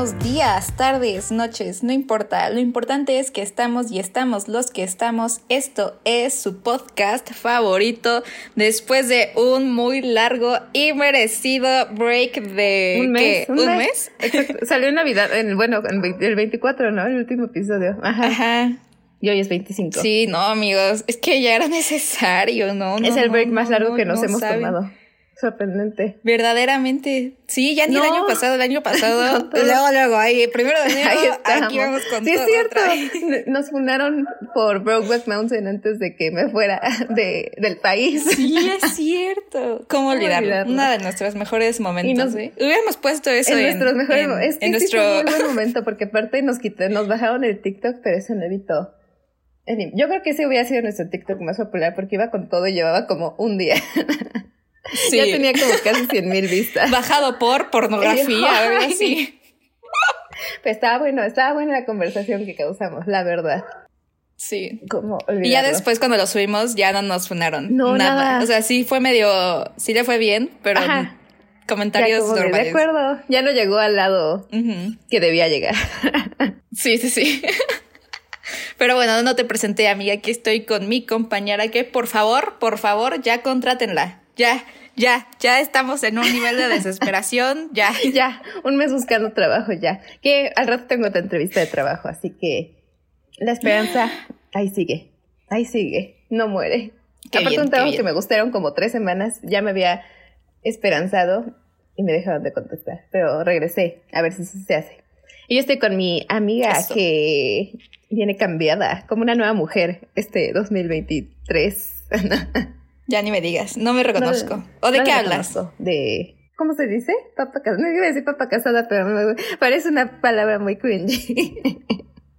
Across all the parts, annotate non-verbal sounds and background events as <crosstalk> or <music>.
buenos días, tardes, noches, no importa. Lo importante es que estamos y estamos los que estamos. Esto es su podcast favorito después de un muy largo y merecido break de un mes. ¿Un, mes? <laughs> Salió en Navidad, en, bueno, el 24, ¿no? El último episodio. Ajá. Ajá. Y hoy es 25. Sí, no, amigos, es que ya era necesario, ¿no? es el break más largo no, que nos no hemos saben. tomado. Sorprendente. Verdaderamente. Sí, ya ni el año pasado, el año <laughs> pasado. No, todo. luego, luego, ahí, primero de enero, <laughs> Ahí estamos. aquí vamos con sí, todo es cierto. Nos fundaron por Brokeback Mountain antes de que me fuera <laughs> de, del país. Sí, es cierto. ¿Cómo olvidarlo? olvidarlo? Uno de nuestros mejores momentos. Y nos- ¿eh? Hubiéramos puesto eso en en, nuestros mejores en- Es que en sí nuestro. fue un muy buen momento, porque aparte nos quitó, nos bajaron el TikTok, pero eso no evitó. Yo creo que ese hubiera sido nuestro TikTok más popular porque iba con todo y llevaba como un día. Sí. Ya tenía como casi 100 mil vistas. <laughs> Bajado por pornografía, algo así. <laughs> Pero estaba bueno, estaba buena la conversación que causamos, la verdad. Sí. Como Y ya después cuando lo subimos ya no nos funaron. No, nada. O sea, sí fue medio, sí le fue bien, pero Ajá. comentarios de normales. acuerdo, ya no llegó al lado que debía llegar. <laughs> Sí, sí, sí. Pero bueno, no te presenté, amiga. Aquí estoy con mi compañera que por favor, por favor, ya contrátenla. Ya, ya, ya estamos en un nivel de desesperación. <laughs> Ya. ya, un mes buscando trabajo ya. Que al rato tengo otra entrevista de trabajo, así que la esperanza ahí sigue, ahí sigue, no muere. Qué Aparte bien, un trabajo que me gustaron como tres semanas, ya me había esperanzado y me dejaron de contestar, pero regresé a ver si se hace. Y yo estoy con mi amiga Eso. que viene cambiada, como una nueva mujer este 2023. <laughs> Ya ni me digas, no me reconozco. No, ¿O de no qué la hablas? De. ¿Cómo se dice? Papa casada. No iba a decir papa casada, pero me- parece una palabra muy cringy.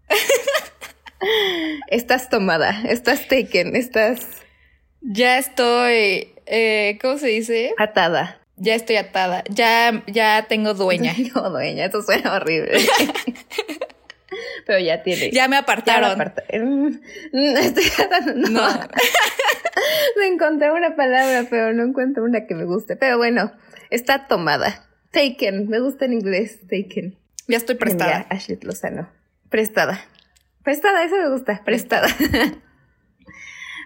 <laughs> estás tomada, estás taken, estás Ya estoy, eh, ¿cómo se dice? atada. Ya estoy atada. Ya, ya tengo dueña. <laughs> No, dueña, eso suena horrible. <laughs> pero ya tiene. Ya me ya apartaron. aparta- Mm, <laughs> estoy tratando- no. No. <laughs> de encontrar una palabra, pero no encuentro una que me guste. Pero bueno, está tomada. Taken, me gusta en inglés, taken. Ya estoy prestada. Ashley Lozano. Prestada. Prestada, eso me gusta, prestada. <laughs>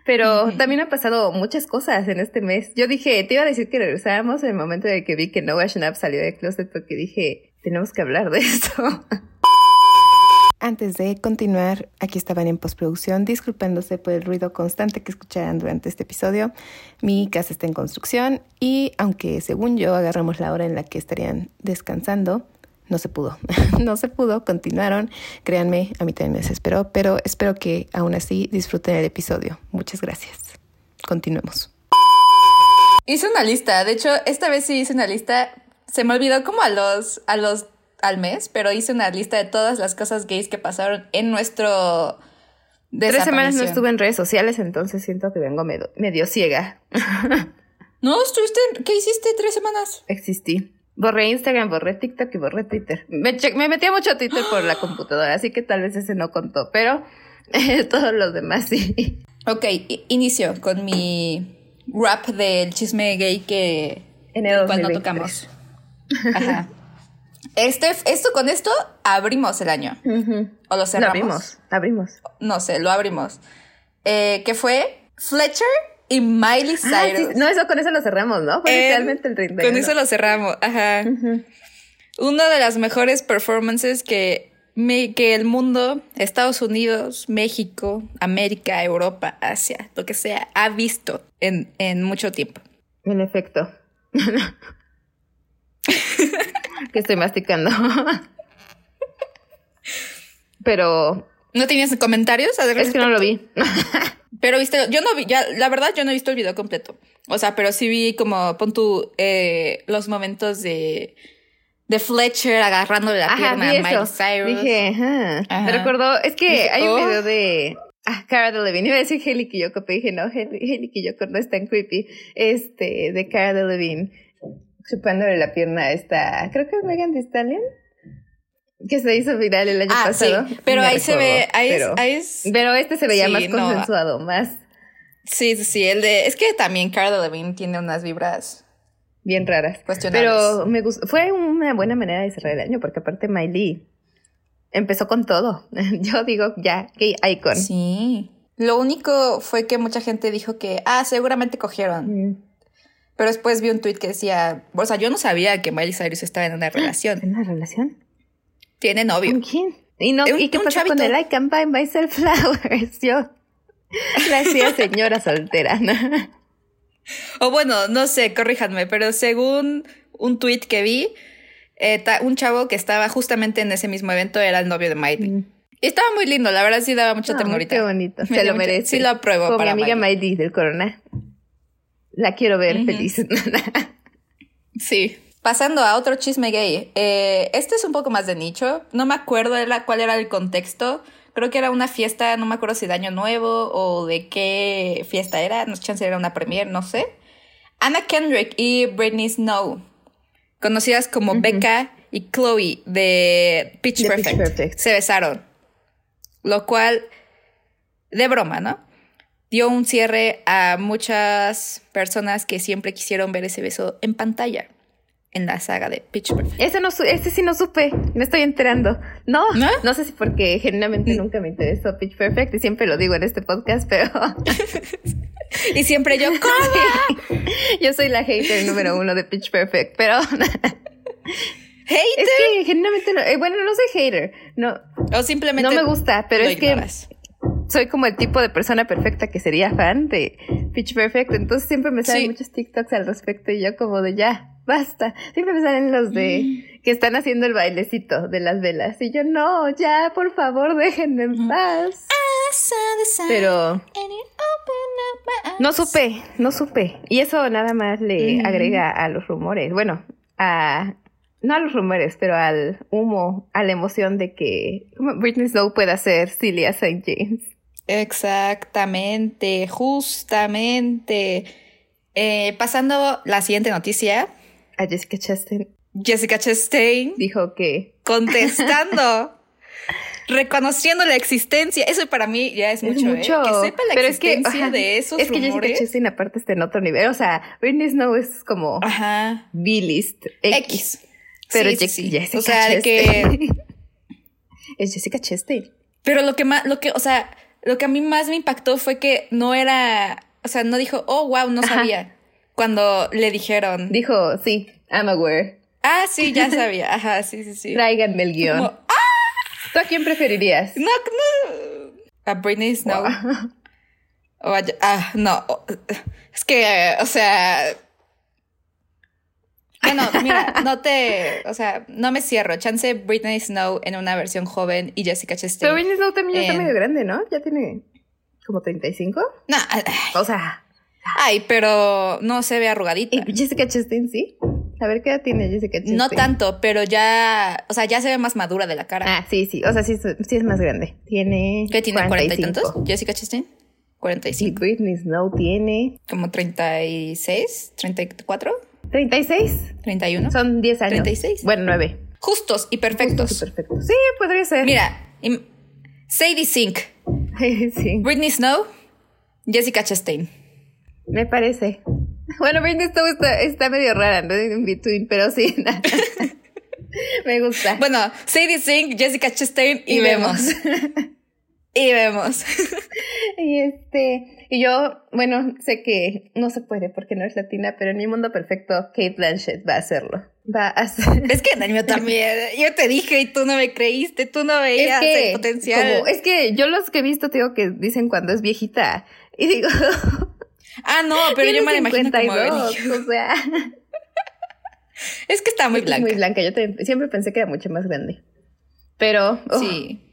Pero también han pasado muchas cosas en este mes. Yo dije, te iba a decir que regresábamos en el momento en el que vi que Noah Schnapp salió de closet porque dije, tenemos que hablar de esto. Antes de continuar, aquí estaban en postproducción disculpándose por el ruido constante que escucharán durante este episodio. Mi casa está en construcción y aunque según yo agarramos la hora en la que estarían descansando, no se pudo. <laughs> no se pudo, continuaron. Créanme, a mí también me desesperó, pero espero que aún así disfruten el episodio. Muchas gracias. Continuemos. Hice una lista. De hecho, esta vez sí hice una lista. Se me olvidó como a los, a los, al mes, pero hice una lista de todas las cosas gays que pasaron en nuestro Tres semanas no estuve en redes sociales, entonces siento que vengo medio, medio ciega. No, estuviste, en- ¿qué hiciste tres semanas? Existí. Borré Instagram, borré TikTok y borré Twitter. Me, me metí mucho a Twitter por la computadora, así que tal vez ese no contó, pero <laughs> todos los demás sí. Ok, inicio con mi rap del chisme gay que Enero cuando 2023. tocamos. Ajá. Este, esto con esto abrimos el año. O lo Lo cerramos. abrimos, abrimos. No sé, lo abrimos. Eh, que fue Fletcher y Miley Cyrus. Ah, sí, no, eso con eso lo cerramos, ¿no? Fue En- literalmente el 31. Con eso lo cerramos. Ajá. Ujú. Una de las mejores performances que, me- que el mundo, Estados Unidos, México, América, Europa, Asia, lo que sea, ha visto en, en mucho tiempo. En efecto. <laughs> <laughs> que estoy masticando. Pero ¿No tenías comentarios? es que no lo vi. Pero viste, yo no vi, ya, la verdad, yo no he visto el video completo. O sea, pero sí vi como, pon tú, eh, los momentos de, de Fletcher agarrándole la Ajá, pierna a Miley. Cyrus. Dije, ajá. Ajá. Me recordó, es que Dije, hay un oh. video de ah, Cara Delevingne. Iba a decir Hailey Kiyoko, pero dije, no, Hailey, Hailey Kiyoko no es tan creepy. Este, de Cara Delevingne, chupándole la pierna a esta, creo que es Megan Thee Stallion, que se hizo viral el año Ah, pasado. sí, pero Me ahí se ve, ahí, es- pero, ahí es, pero este se veía Sí, más no. consensuado, más... sí, sí, sí, el de, es que también Cara Delevingne tiene unas vibras bien raras. Pero me gustó, fue una buena manera de cerrar el año, porque aparte Miley empezó con todo. <laughs> Yo digo, ya, gay icon. Sí. Lo único fue que mucha gente dijo que, ah, seguramente cogieron. Mm. Pero después vi un tweet que decía, o sea, yo no sabía que Miley Cyrus estaba en una relación. ¿En una relación? Tiene novio. ¿Con quién? ¿Y, no, ¿y qué pasa con el I can buy myself flowers? <laughs> Yo, gracias señora soltera. o bueno, no sé, corríjanme, pero según un tweet que vi, eh, un chavo que estaba justamente en ese mismo evento era el novio de Miley. Mm. Y estaba muy lindo, la verdad sí daba mucha ternurita. Qué bonito, <laughs> se lo merece. Sí lo apruebo Con para mi amiga Miley del Corona. La quiero ver feliz. <laughs> sí. Pasando a otro chisme gay. Eh, este es un poco más de nicho. No me acuerdo de la, cuál era el contexto. Creo que era una fiesta, no me acuerdo si de Año Nuevo o de qué fiesta era. No sé si era una premiere, no sé. Anna Kendrick y Britney Snow, conocidas como Becca y Chloe de Pitch Perfect, se besaron. Lo cual, de broma, ¿no? Dio un cierre a muchas personas que siempre quisieron ver ese beso en pantalla en la saga de Pitch Perfect. Ese, no, ese sí no supe, me estoy enterando. No, no, sé si porque genuinamente mm. nunca me interesó Pitch Perfect y siempre lo digo en este podcast, pero... <laughs> y siempre yo, <laughs> ¿cómo? yo soy la hater número uno de Pitch Perfect, pero... <laughs> ¿Hater? Es que genuinamente, no, eh, bueno, no soy hater, no. O simplemente... No me gusta, pero es que soy como el tipo de persona perfecta que sería fan de Pitch Perfect, entonces siempre me salen muchos TikToks al respecto y yo como de ya, basta. Siempre me salen los de mm. que están haciendo el bailecito de las velas y yo no, ya, por favor, déjenme en paz. Pero no supe, no supe. Y eso nada más le mm. agrega a los rumores. Bueno, a no a los rumores, pero al humo, a la emoción de que Britney Snow pueda ser Celia St. James. Exactamente, justamente. Eh, pasando la siguiente noticia. A Jessica Chastain. Jessica Chastain dijo que. Contestando. <laughs> reconociendo la existencia. Eso para mí ya es mucho. ¿eh? Que sepa la Pero existencia de esos Es que Jessica Chastain aparte está en otro nivel. O sea, Britney Snow es como. Ajá. B-list. X. Pero Jessica O sea, de que. <laughs> es Jessica Chastain. Pero lo que más. Lo que, o sea lo que a mí más me impactó fue que no era, o sea, no dijo, oh, wow, no sabía. Cuando le dijeron. Dijo, sí, I'm aware. Ah, sí, ya <laughs> sabía. Ajá, sí, sí, sí. Tráiganme el guion. ¡Ah! ¿Tú a quién preferirías? No, no. A Britney Snow. <laughs> O a, ah, no. Es que, o sea, bueno, mira, no te, o sea, no me cierro. Chance Britney Snow en una versión joven y Jessica Chastain. Pero Britney Snow también está medio grande, ¿no? Ya tiene como 35. No, o sea. Ay, pero no se ve arrugadita. ¿Y Jessica Chastain sí? A ver qué edad tiene Jessica Chastain. No tanto, pero ya, o sea, ya se ve más madura de la cara. Ah, sí, sí. O sea, sí, sí es más grande. Tiene. ¿Qué tiene? ¿40 y tantos? Jessica Chastain. 45. Y Britney Snow tiene. Como 36, 34. 36. 31. Son 10 años. 36. Bueno, 9. Justos y perfectos. Justos y perfectos. Sí, podría ser. Mira, Sadie Sink. <laughs> sí. Britney Snow. Jessica Chastain. Me parece. Bueno, Britney Snow está, medio rara, ¿no? En between, pero sí. <laughs> Me gusta. Bueno, Sadie Sink, Jessica Chastain y, vemos. y vemos. <laughs> y este. Y yo, bueno, sé que no se puede porque no es latina, pero en mi mundo perfecto, Kate Blanchett va a hacerlo. Va a hacer. Es que en el mío <laughs> también. Yo te dije y tú no me creíste, tú no veías el potencial. es que yo los que he visto, te digo que dicen cuando es viejita. Y digo. <laughs> Ah, no, pero yo me la imagino como o sea. <laughs> Es que está muy blanca. muy blanca. Yo siempre pensé que era mucho más grande. Pero. Oh, sí.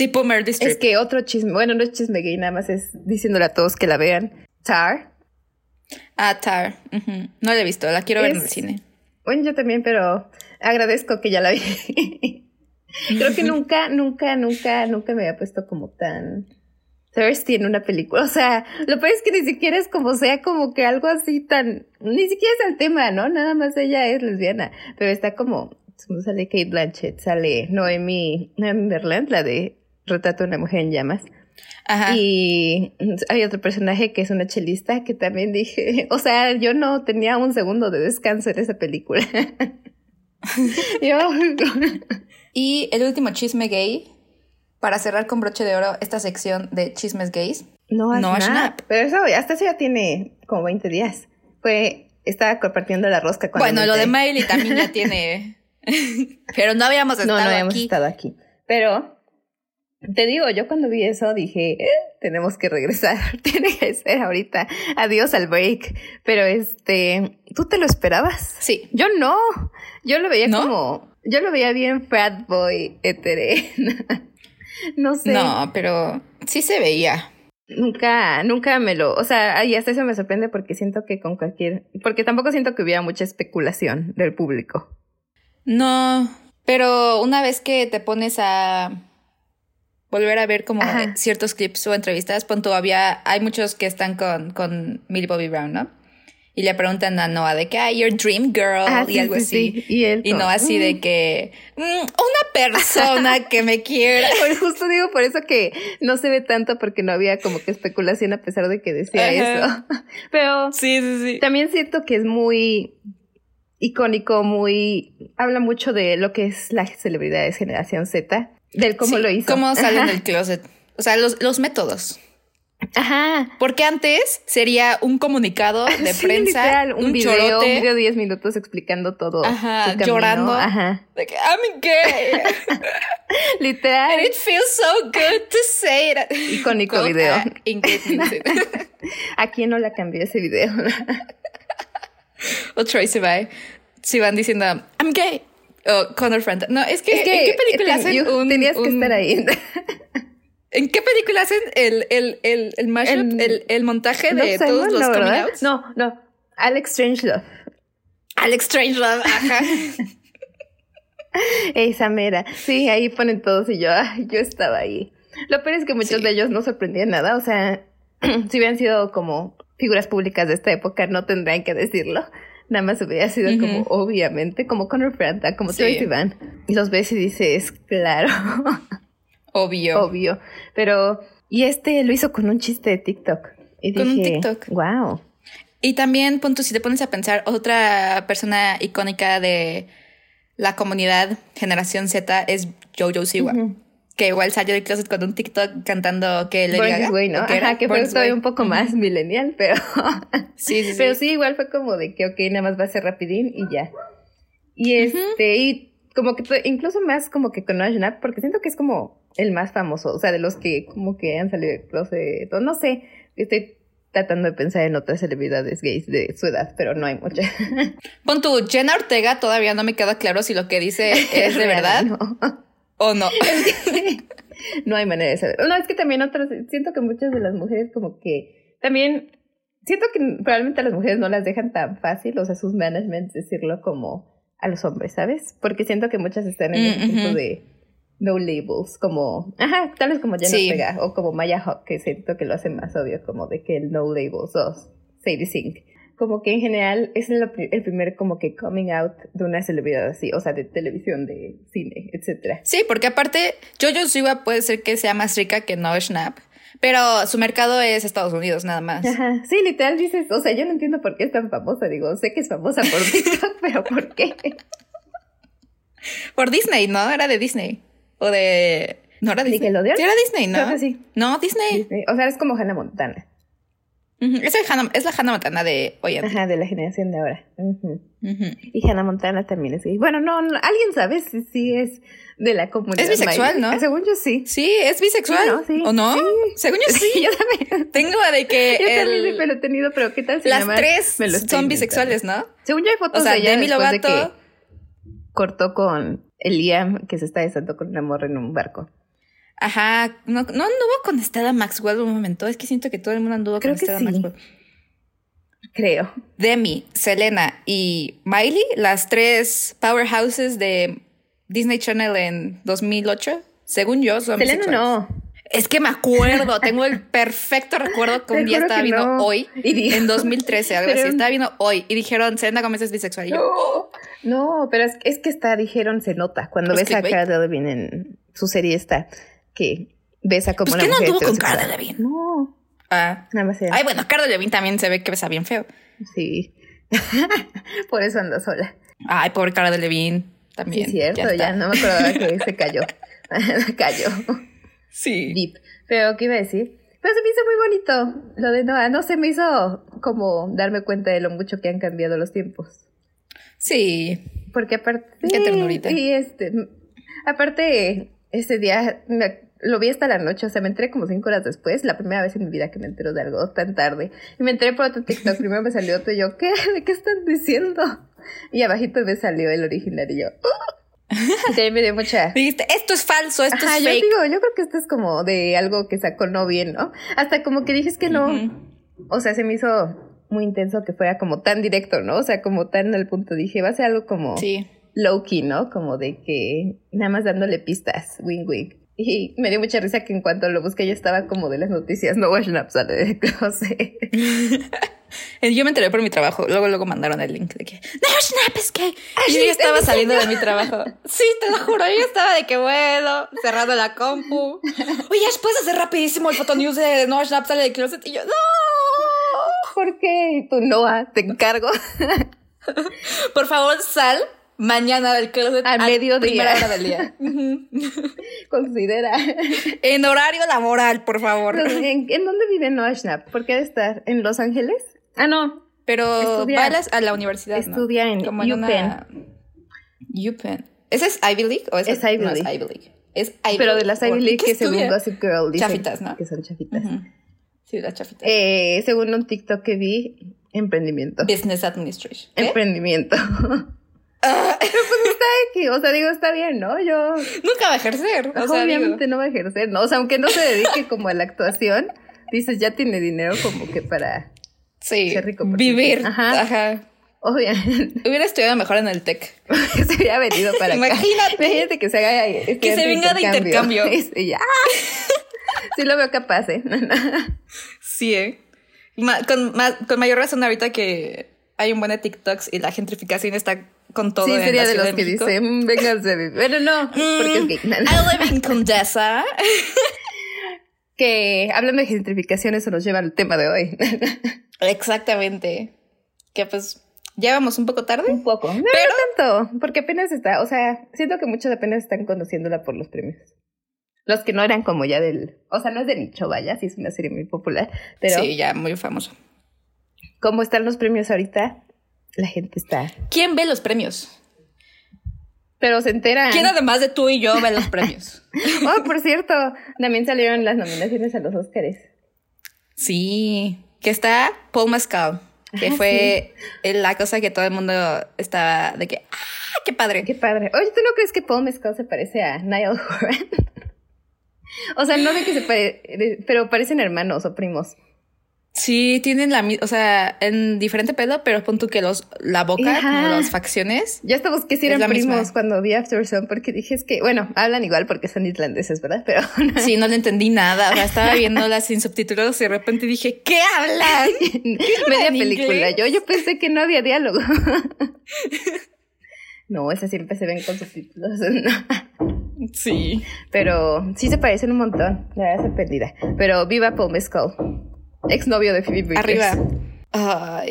Tipo Meryl Es que otro chisme, bueno, no es chisme gay, nada más es diciéndole a todos que la vean. Tar. Ah, Tar. No la he visto, la quiero ver en el cine. Bueno, yo también, pero agradezco que ya la vi. <laughs> Creo que nunca, nunca, nunca, nunca me había puesto como tan thirsty en una película. O sea, lo peor es que ni siquiera es como sea como que algo así tan, ni siquiera es el tema, ¿no? Nada más ella es lesbiana, pero está como, sale Kate Blanchett, sale Noemi, Noemi Berland, la de Retrato de una mujer en llamas. Ajá. Y hay otro personaje que es una chelista que también dije, <laughs> o sea, yo no tenía un segundo de descanso en esa película. <laughs> y el último chisme gay, para cerrar con broche de oro esta sección de chismes gays. No, no Snap. Pero eso, hasta eso ya tiene como 20 días. Fue, estaba compartiendo la rosca con Bueno, lo de Miley también ya tiene. <laughs> Pero no habíamos estado aquí. No, no habíamos estado aquí. Pero te digo, yo cuando vi eso dije, eh, tenemos que regresar, <laughs> tiene que ser ahorita, adiós al break. Pero este, ¿tú te lo esperabas? Sí. Yo no, yo lo veía como, yo lo veía bien fat boy etere. <laughs> no sé. No, pero sí se veía. Nunca, nunca me lo, o sea, y hasta eso me sorprende porque siento que con cualquier, porque tampoco siento que hubiera mucha especulación del público. No, pero una vez que te pones a volver a ver como ciertos clips o entrevistas, pon todavía hay muchos que están con, con Millie Bobby Brown, ¿no? Y le preguntan a Noah de que, ah, your dream girl, ah, y algo así. Y, él, y Noah así de mm". que, mm, una persona que me quiera. <laughs> Pues justo digo por eso que no se ve tanto porque no había como que especulación a pesar de que decía eso. <laughs> Pero sí, sí, sí. también siento que es muy icónico, muy, habla mucho de lo que es la celebridad de generación Z del cómo lo hizo. Cómo salen del closet. O sea, los, los métodos. Ajá. Porque antes sería un comunicado <laughs> de prensa, un, un video, un video de 10 minutos explicando todo. Ajá, llorando. Ajá. De que I'm gay. <laughs> literal. And it feels so good to say it. Icónico video. <laughs> ¿A quién no la cambió ese video? o Tracy By. Si van diciendo I'm gay. Oh, Connor. No, es que, ¿en qué película hacen un, Tenías que estar ahí. <laughs> ¿En qué película hacen el, el, el, el mashup, el, el, montaje de todos los coming outs? No, no. Alex Strangelove. Alex Strangelove, ajá. <laughs> Esa mera. Sí, ahí ponen todos y yo, yo estaba ahí. Lo peor es que muchos de ellos no sorprendían nada. O sea, <clears throat> si hubieran sido como figuras públicas de esta época, no tendrían que decirlo. Nada más hubiera sido como, obviamente, como Connor Franta, como sí. Tracy Van. Y los ves y dices, claro. <laughs> Obvio. Obvio. Pero, y este lo hizo con un chiste de TikTok. Y con un TikTok. Wow. Y también, punto, si te pones a pensar, otra persona icónica de la comunidad Generación Z es Jojo Siwa que igual salió del closet con un TikTok cantando que le diga Way, ¿no? Ajá, que fue todavía un poco más millennial, pero <laughs> sí, sí, pero sí. igual fue como de que ok, nada más va a ser rapidín y ya. Y este, y como que incluso más como que con Noah porque siento que es como el más famoso, o sea, de los que como que han salido del closet, no sé, estoy tratando de pensar en otras celebridades gays de su edad, pero no hay muchas. Pon tu Jenna Ortega, todavía no me queda claro si lo que dice <laughs> es de verdad. No. ¿O no? <laughs> <laughs> no hay manera de saber. No, es que también otras, siento que muchas de las mujeres como que también, siento que probablemente a las mujeres no las dejan tan fácil, o sea, sus managements decirlo como a los hombres, ¿sabes? Porque siento que muchas están en ese tipo de no labels, como, ajá, tal vez como Jenna sí. o como Maya Hawk, que siento que lo hace más obvio, como de que el no labels o Sadie Sink como que en general es el, primer como que coming out de una celebridad así, o sea, de televisión, de cine, etcétera. Sí, porque aparte Jojo Siwa puede ser que sea más rica que Noah Schnapp, pero su mercado es Estados Unidos nada más. Ajá, sí, literal dices, o sea, yo no entiendo por qué es tan famosa, digo, sé que es famosa por <laughs> TikTok, pero ¿por qué? Por Disney, ¿no? Era de Disney. O de... No era Disney. Sí, era Disney, ¿no? sí. No, Disney. O sea, es como Hannah Montana es, es, la Hannah Montana de hoy en Ajá, de la generación de ahora. Y Hannah Montana también es Bueno, no, alguien sabe si, si es de la comunidad. Es bisexual, ¿no? Según yo sí. Sí, es bisexual. ¿O no? Según yo <laughs> sí. yo también. Tengo de que. Yo también lo he tenido, pero ¿qué tal si Las tres son bisexuales, ¿no? Según yo hay fotos o sea, de ella Demi Lovato. De que cortó con Liam, que se está desatando con una morra en un barco. Ajá, no, no anduvo con Stella Maxwell un momento. Es que siento que todo el mundo anduvo Creo con Stella Maxwell. Creo. Demi, Selena y Miley, las tres powerhouses de Disney Channel en 2008, según yo, son Selena no. Es que me acuerdo, tengo el perfecto recuerdo que un día estaba viendo hoy, en 2013, algo así, estaba viendo hoy, y dijeron, Selena Gómez es bisexual. Y yo, no, no, pero es, que está, dijeron, se nota, cuando ves a Cara Delevingne en su serie esta, que besa como pues una que no mujer anduvo con. Cara Delevingne. No, Ah. nada más era. Ay, bueno, Cara Delevingne también se ve que besa bien feo. Sí. <laughs> Por eso anda sola. Ay, pobre Cara Delevingne. Sí, También. es cierto, ya, está. no me acordaba que <laughs> se cayó. <laughs> cayó. Sí. Deep. Pero, ¿qué iba a decir? Pero se me hizo muy bonito lo de Noah. No se me hizo como darme cuenta de lo mucho que han cambiado los tiempos. Sí. Porque aparte. Qué ternurita. Y este. Aparte, ese día me- lo vi hasta la noche. O sea, me enteré como cinco horas después. La primera vez en mi vida que me entero de algo tan tarde. Y me enteré por otro TikTok. Primero me salió otro y yo, ¿qué? <laughs> ¿De qué están diciendo? Y abajito me salió el original y yo. "Uh". Y también me dio mucha. <laughs> Dijiste, esto es falso, esto Ajá, es yo fake. digo, yo creo que esto es como de algo que sacó no bien, ¿no? Hasta como que dijes que no. O sea, se me hizo muy intenso que fuera como tan directo, ¿no? O sea, como tan al punto. Dije, va a ser algo como Sí. Low key, ¿no? Como de que nada más dándole pistas, wing wing. Y me dio mucha risa que en cuanto lo busqué ya estaba como de las noticias, no Wash Up sale de closet. <laughs> Yo me enteré por mi trabajo. Luego, luego mandaron el link de que no, Snap es. Y yo ya estaba ¿en saliendo de mi trabajo. <laughs> Sí, te lo juro. Yo estaba de que bueno, cerrando la compu. <laughs> Oye, ¿puedes hacer rapidísimo el fotonews de No Snap sale de closet? Y yo, no. ¿Por qué? Tú, Noah, te encargo. Por favor, sal mañana del closet Al a mediodía. primera hora del día. <laughs> Considera. en horario laboral, por favor. ¿En, en dónde vive Noah Schnapp? ¿Por qué debe estar? ¿En Los Ángeles? Ah, no. Pero va a, la universidad, ¿no? estudia en Como en una... UPenn. ¿Ese es Ivy League o ese Es Ivy no League. es Ivy League? Es Ivy Pero de las Ivy ¿Por League que según? Gossip Girl dicen Chafitas, ¿no? que son chafitas. Sí, las chafitas. Eh, según un TikTok que vi, emprendimiento. Business Administration. ¿Qué? Emprendimiento. <laughs> Ah, <laughs> pues está aquí, o sea, digo, está bien, ¿no? Yo nunca va a ejercer. O sea, obviamente digo, no va a ejercer, ¿no? O sea, aunque no se dedique como a la actuación, dices, ya tiene dinero como que para, sí, rico, vivir. Ajá. Ajá. obviamente, Hubiera estudiado mejor en el TEC. <laughs> se hubiera venido para acá. Imagínate. Imagínate que se haga Que se venga de intercambio. Y <laughs> ya. Sí lo veo capaz, ¿eh? Sí, ¿eh? Ma- con, ma- con mayor razón ahorita que hay un buen de TikToks y la gentrificación está con todo sí, sería de los que dicen, vénganse a vivir. Bueno, no, <laughs> porque es gay. Mm, I live in Condesa. <laughs> Que hablando de gentrificación, eso nos lleva al tema de hoy. <laughs> Exactamente. Que pues ya vamos un poco tarde. Un poco. No, Pero- no tanto, porque apenas está, o sea, siento que muchos apenas están conociéndola por los premios. Los que no eran como ya del, o sea, no es de nicho, vaya, sí es una serie muy popular, pero Sí, ya muy famoso. como están los premios ahorita, la gente está, ¿Quién ve los premios? pero se enteran. ¿Quién además de tú y yo ve los premios? <laughs> Oh, por cierto, también salieron las nominaciones a los Óscares. Sí, que está Paul Mescal, que fue la cosa que todo el mundo estaba de que, ¡ah, qué padre! Qué padre. Oye, ¿tú no crees que Paul Mescal se parece a Niall Horan? <laughs> o sea, no de que se parece, pero parecen hermanos o primos. Sí, tienen la misma, o sea, en diferente pelo, pero pon tú que los, la boca, Ajá. como las facciones. Ya hasta busqué si eran primos misma. cuando vi After Sun, porque dije es que, bueno, hablan igual porque son islandeses, ¿verdad? Pero <laughs> Sí, no le entendí nada, o sea, estaba viéndolas sin subtítulos y de repente dije, ¿qué hablan? <laughs> media película. inglés? Yo, yo pensé que no había diálogo. <laughs> no, esas siempre se ven con subtítulos. Sí. Pero sí se parecen un montón. La verdad sorprendida. Pero viva Paul Mescal, exnovio de Phoebe Bridgers. Arriba.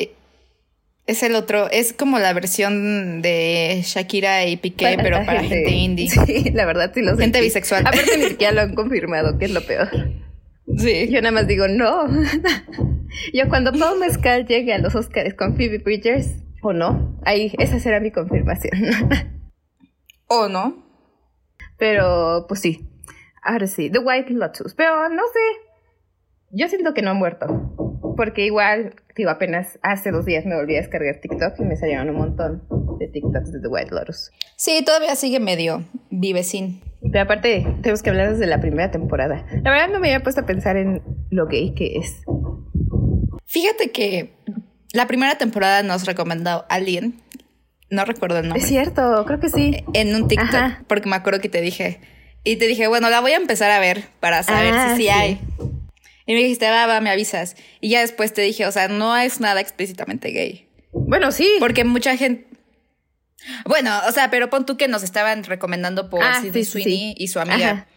Es el otro, es como la versión de Shakira y Piqué, pero para gente, indie. Sí, la verdad sí lo sé. Gente bisexual. Aparte ni siquiera lo han <laughs> confirmado, que es lo peor. Sí. Yo nada más digo no. <laughs> Yo cuando Paul Mescal llegue a los Oscars con Phoebe Bridgers, o no, ahí, esa será mi confirmación. <laughs> ¿O no? Pero, pues sí. Ahora sí, The White Lotus. Pero no sé. Yo siento que no ha muerto. Porque igual, digo, apenas hace dos días me volví a descargar TikTok y me salieron un montón de TikToks de The White Lotus. Sí, todavía sigue medio vivecín. Pero aparte, tenemos que hablar desde la primera temporada. La verdad no me había puesto a pensar en lo gay que es. Fíjate que la primera temporada nos recomendó alguien, no recuerdo el nombre, Es cierto, creo que sí. en un TikTok, Ajá. porque me acuerdo que te dije, y te dije, bueno, la voy a empezar a ver para saber Ah, si sí, sí. hay. Y me dijiste, va, va, me avisas. Y ya después te dije, o sea, no es nada explícitamente gay. Bueno, sí. Porque mucha gente. Bueno, o sea, pero pon tú que nos estaban recomendando por Ah, Sidney sí, Sweeney sí. y su amiga. Ajá.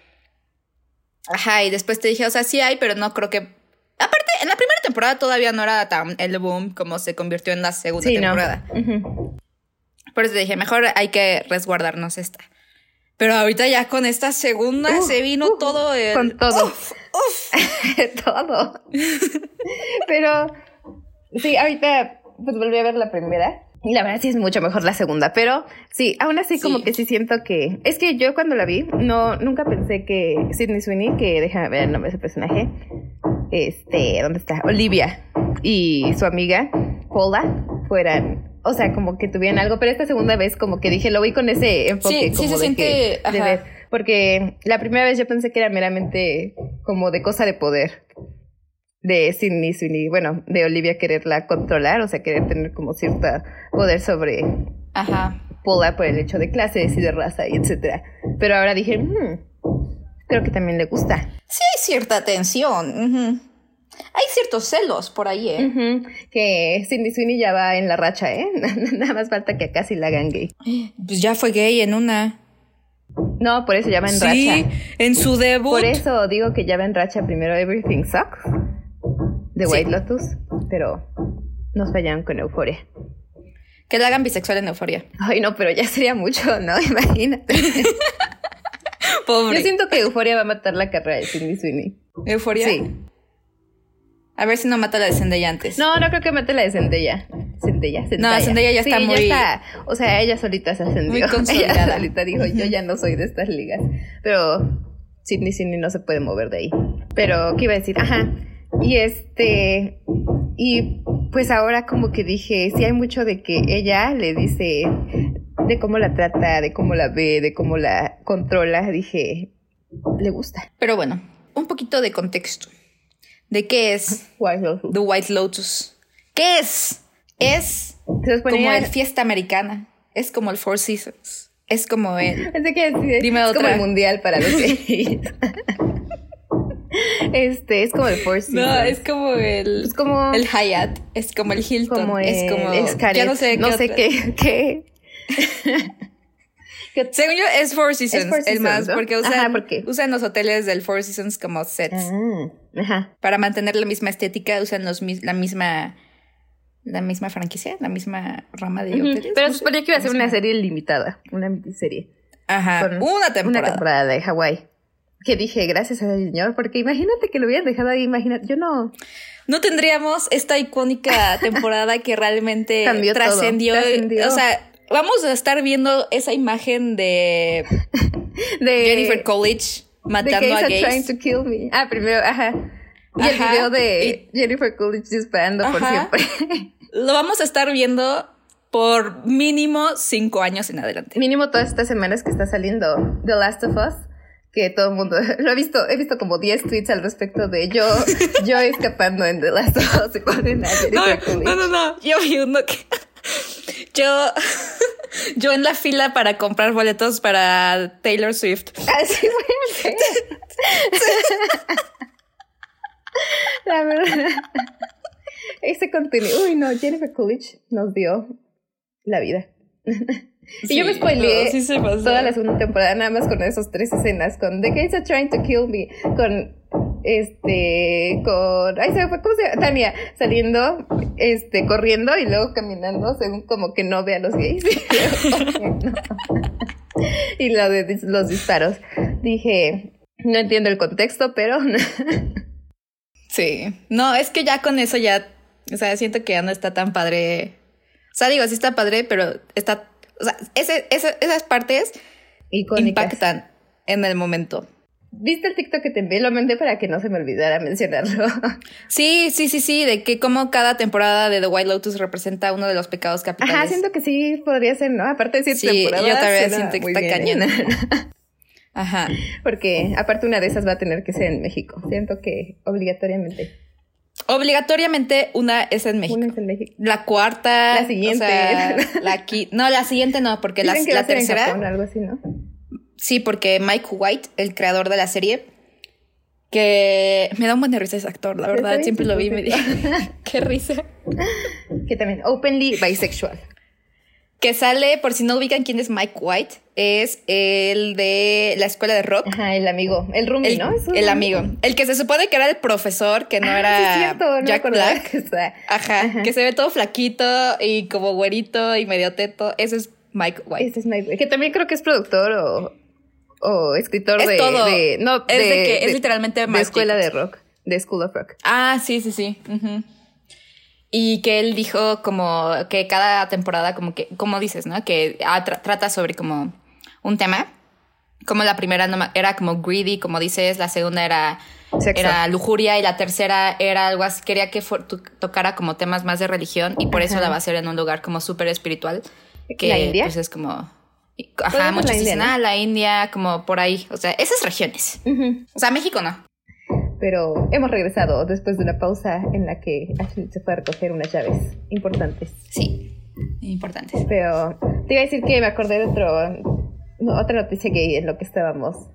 Ajá, y después te dije, o sea, sí hay, pero no creo que. Aparte, en la primera temporada todavía no era tan el boom como se convirtió en la segunda temporada. Por eso te dije, mejor hay que resguardarnos esta. Pero ahorita ya con esta segunda se vino todo el... Con todo. Uf, <laughs> todo. Pero sí, ahorita pues volví a ver la primera. Y la verdad sí es mucho mejor la segunda, pero sí, aún así como que sí siento que... Es que yo cuando la vi, no, nunca pensé que Sidney Sweeney, que déjame ver el nombre de ese personaje, este, ¿dónde está? Olivia y su amiga Paula fueran o sea, como que tuvieran algo, pero esta segunda vez como que dije, lo vi con ese enfoque sí, como sí se siente, de ver, porque la primera vez yo pensé que era meramente como de cosa de poder, de Sidney Sweeney, bueno, de Olivia quererla controlar, o sea, querer tener como cierto poder sobre Ajá. Paula por el hecho de clases y de raza y etcétera. Pero ahora dije, hmm, creo que también le gusta. Sí hay cierta tensión. Hay ciertos celos por ahí, ¿eh? Que Cindy Sweeney ya va en la racha, ¿eh? <laughs> Nada más falta que acá sí la hagan gay. Pues ya fue gay en una. No, por eso ya va en racha. Sí, en su debut. Por eso digo que ya va en racha primero Everything Sucks de White Lotus, pero nos fallaron con Euforia. Que la hagan bisexual en Euforia. Ay, no, pero ya sería mucho, ¿no? <laughs> Imagínate. Pobre. Yo siento que Euforia va a matar la carrera de Cindy Sweeney. ¿Euforia? Sí. A ver si no mata la de Zendaya antes. No, no creo que mate la de Zendaya. Zendaya, No, Zendaya ya está muy... o sea, ella solita se ascendió. Muy <laughs> consolidada. Ella solita dijo, yo ya no soy de estas ligas. Pero Sidney Sidney no se puede mover de ahí. Pero, ¿qué iba a decir? Ajá. Y este... Y pues ahora como que dije, sí hay mucho de que ella le dice de cómo la trata, de cómo la ve, de cómo la controla. Dije, le gusta. Pero bueno, un poquito de contexto. ¿De qué es <laughs> White Lotus. The White Lotus? ¿Qué es? Es como el fiesta americana. Es como el Four Seasons. Es como el. <laughs> Pensé que es como el mundial para los. <laughs> Este, es como el Four Seasons. No, es como el. Es como. El Hyatt. Es como el Hilton. Como es como. Es ya no sé, no sé qué. qué. Según yo, es Four Seasons, el más, porque usan, ajá, usan los hoteles del Four Seasons como sets. Ah, ajá. Para mantener la misma estética, usan los, la misma la misma franquicia, la misma rama de hoteles. Pero suponía que iba a ser una serie limitada, una miniserie. Ajá, una temporada. Una temporada de Hawái. Que dije, gracias al señor, porque imagínate que lo hubieran dejado ahí, imagínate, yo no... No tendríamos esta icónica temporada que realmente <laughs> trascendió. O sea, vamos a estar viendo esa imagen de, <laughs> de Jennifer Coolidge matando a gays. trying to kill me. Ah, primero, ajá. Y el video de Jennifer Coolidge disparando por siempre. Lo vamos a estar viendo por mínimo cinco años en adelante. Mínimo todas estas semanas que está saliendo The Last of Us que todo el mundo <laughs> lo he visto, he visto como 10 tweets al respecto de yo, yo escapando en The Last of Us y ponen a <laughs> Jennifer no, No, no, no, yo vi uno que yo, <laughs> yo en la fila para comprar boletos para Taylor Swift. Así voy a La verdad. Ese contenido. Uy, no, Jennifer Coolidge nos dio la vida. <laughs> y yo me spoileé toda la segunda temporada nada más con esas tres escenas, con The Gays Are Trying to Kill Me, con este, con, ay, se fue, ¿cómo se llama? Tania, saliendo, este, corriendo y luego caminando, según como que no ve a los gays. <laughs> y lo <laughs> de los disparos. Dije, no entiendo el contexto, pero... sí, no, es que ya con eso ya, o sea, siento que ya no está tan padre. O sea, digo, sí está padre, pero está, o sea, ese, esas partes impactan en el momento. ¿Viste el TikTok que te envié? Lo mandé para que no se me olvidara mencionarlo. <laughs> Sí, sí, sí, sí, de que como cada temporada de The White Lotus representa uno de los pecados capitales. Ajá, siento que sí podría ser, ¿no? Aparte de siete sí, temporadas. yo también siento que está cañona. <laughs> Ajá. Porque aparte una de esas va a tener que ser en México. Siento que obligatoriamente. Obligatoriamente una es en México. Una es en México. La cuarta. La siguiente. la no, la siguiente no, porque la, la tercera. algo así, ¿no? Sí, porque Mike White, el creador de la serie, que me da un buen de risa ese actor, la verdad, siempre lo vi y me dije, <laughs> qué risa. <laughs> Que también, openly bisexual. Que sale, por si no ubican quién es Mike White, es el de la escuela de rock. Ajá, el amigo, el roomie, ¿no? El amigo, el que se supone que era el profesor, que no Ah, era sí es cierto, no me Jack Black. Ajá, Ajá. que se ve todo flaquito y como güerito y medio teto. Ese es Mike White. Este es Mike, que también creo que es productor o, o escritor Es de, todo. de- no, Es de que- es literalmente de Marc escuela Jacobs. de rock, de School of Rock. Ah, sí, sí, sí. Y que él dijo como que cada temporada, como que, como dices, ¿no? Que ah, tra- trata sobre como un tema. Como la primera era como greedy, como dices, la segunda era, Sexo. era lujuria y la tercera era algo así, quería que tocara como temas más de religión y por eso la va a hacer en un lugar como súper espiritual. Que ¿La India? pues es como... Podría Ajá, muchos la dicen, India, ¿no? ah, la India, como por ahí. O sea, esas regiones. Ujú. O sea, México no. Pero hemos regresado después de una pausa en la que Ashley se fue a recoger unas llaves importantes. Sí, importantes. Pero te iba a decir que me acordé de otro, no, otra noticia gay en lo que estábamos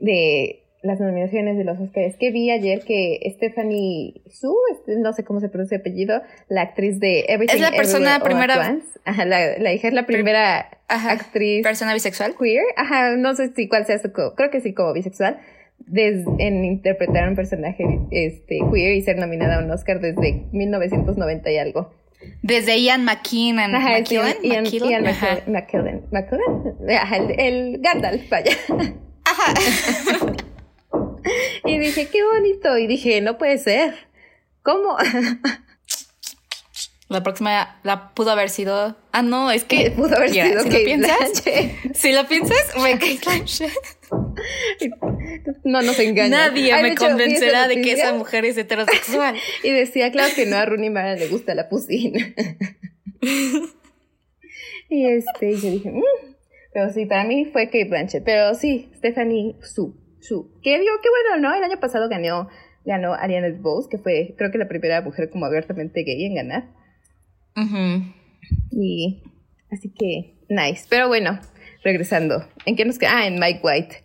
de las nominaciones de los Oscars. Que vi ayer que Stephanie Su, este, no sé cómo se pronuncia el apellido, la actriz de Everything Es la persona Everywhere primera-. Ajá, la, la hija es la primera Ajá. actriz Persona bisexual. queer. Ajá, no sé si cuál sea su, creo que sí como bisexual. Des- en interpretar un personaje este, queer y ser nominada a un Oscar desde 1990 y algo. Desde Ian McKinnon. Ajá, McKellen, sí, Ian, McKellen, Ian ajá. Ajá, el, el Gandalf, vaya. Ajá. <laughs> Y dije, qué bonito. Y dije, no puede ser. ¿Cómo? <laughs> La próxima la pudo haber sido. Ah, no, es que. Pudo haber sido si Kate lo piensas. Blanchett. Si lo piensas, fue <laughs> Kate Blanchett. No nos engaña. Nadie Ay, me hecho, convencerá de que esa mujer es heterosexual. <laughs> Y decía, claro que no, a Rooney Mara le gusta la pussy. <laughs> y este, yo dije, "Mm". pero sí, para mí fue Kate Blanchett. Pero sí, Stephanie Su. Su. Que digo, qué bueno, ¿no? El año pasado ganó, ganó Ariana DeBose, que fue, creo que la primera mujer como abiertamente gay en ganar. Y así que, nice. Pero bueno, regresando. ¿En qué nos queda? Ah, en Mike White.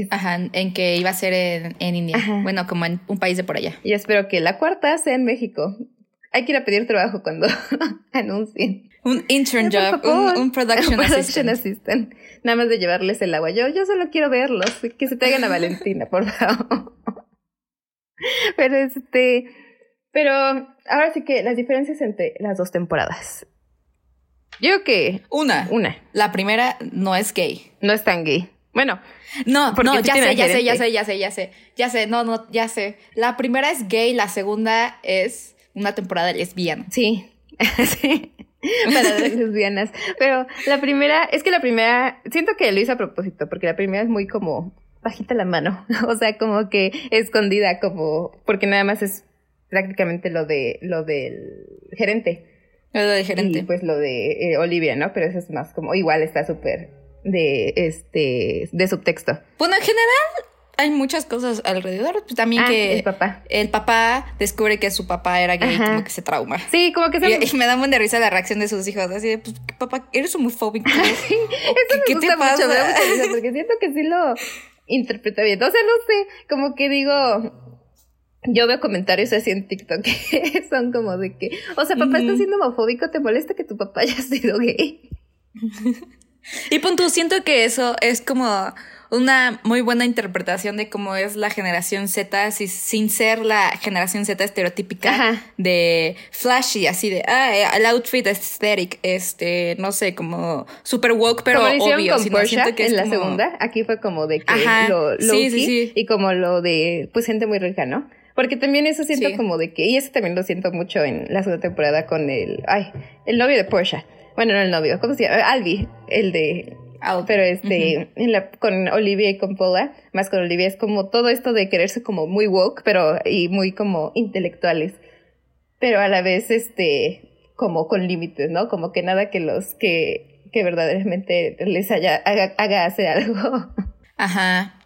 Es- Ajá, en que iba a ser en, en India. Ajá. Bueno, como en un país de por allá. y espero que la cuarta sea en México. Hay que ir a pedir trabajo cuando <laughs> anuncien. Un intern job, un, <laughs> un production, assistant. assistant. Nada más de llevarles el agua. Yo, yo solo quiero verlos. Que se traigan a <laughs> Valentina, por favor. Pero este. Pero ahora sí que las diferencias entre las dos temporadas. Yo creo que Una. una La primera no es gay. no es tan gay. Bueno, No, no, ya sé, ya sé, gerente. ya sé, ya sé, ya sé, ya sé, no, no, ya sé. La primera es gay, la segunda es una temporada lesbiana. sí. <laughs> sí. Para las lesbianas. Pero la primera, es que la primera, siento que lo hizo a propósito, porque la primera es muy como bajita la mano. <laughs> O sea, como que escondida, como, porque nada más es prácticamente lo de, lo del gerente. Lo Y diferente. pues lo de eh, Olivia, ¿no? Pero eso es más como, igual está súper de, este, de subtexto. Bueno, en general hay muchas cosas alrededor. Pues también Ah, que el papá. el papá descubre que su papá era gay, Ajá. como que se trauma. Sí, como que se... Y, y me da muy de risa la reacción de sus hijos, así de, pues, papá, eres homofóbico. <laughs> Eso me ¿Qué gusta te pasa? mucho, me da mucha risa, porque siento que sí lo interpreta bien. O sea, no sé, como que digo, yo veo comentarios así en TikTok que <laughs> son como de que, o sea, papá está siendo homofóbico, ¿te molesta que tu papá haya sido gay? <laughs> Y pon tú, siento que eso es como una muy buena interpretación de cómo es la generación Z, si- sin ser la generación Z estereotípica Ajá. de flashy, así de, ah, eh, el outfit aesthetic, este, no sé, como super woke, pero como lo obvio. con sino Porsche que es en la como- segunda, aquí fue como de que Ajá, lo, sí, low-key sí, sí. y como lo de, pues, gente muy rica, ¿no? Porque también eso siento Sí. como de que, y eso también lo siento mucho en la segunda temporada con el, ay, el novio de Porsche. Bueno, no el novio, ¿cómo se llama? Albi, el de. Pero este, en la, con Olivia y con Paula, más con Olivia, es como todo esto de quererse como muy woke, pero y muy como intelectuales. Pero a la vez, este, como con límites, ¿no? Como que nada que los que, que verdaderamente les haya, haga, haga hacer algo. Ajá.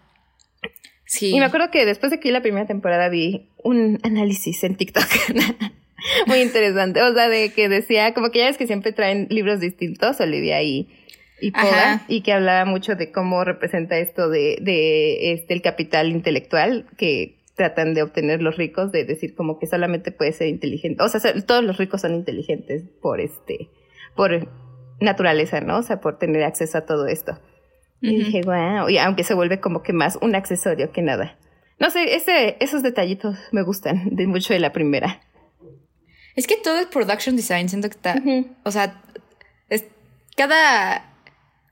Sí. Y me acuerdo que después de que vi la primera temporada vi un análisis en TikTok. <laughs> <laughs> Muy interesante. O sea, de que decía, como que ya ves que siempre traen libros distintos, Olivia y, y Ajá. y que hablaba mucho de cómo representa esto de, de este el capital intelectual que tratan de obtener los ricos, de decir como que solamente puede ser inteligente. O sea, todos los ricos son inteligentes por este, por naturaleza, ¿no? O sea, por tener acceso a todo esto. Y dije, wow, y aunque se vuelve como que más un accesorio que nada. No sé, ese, esos detallitos me gustan de mucho de la primera. Es que todo el production design, siento que está, o sea, es, cada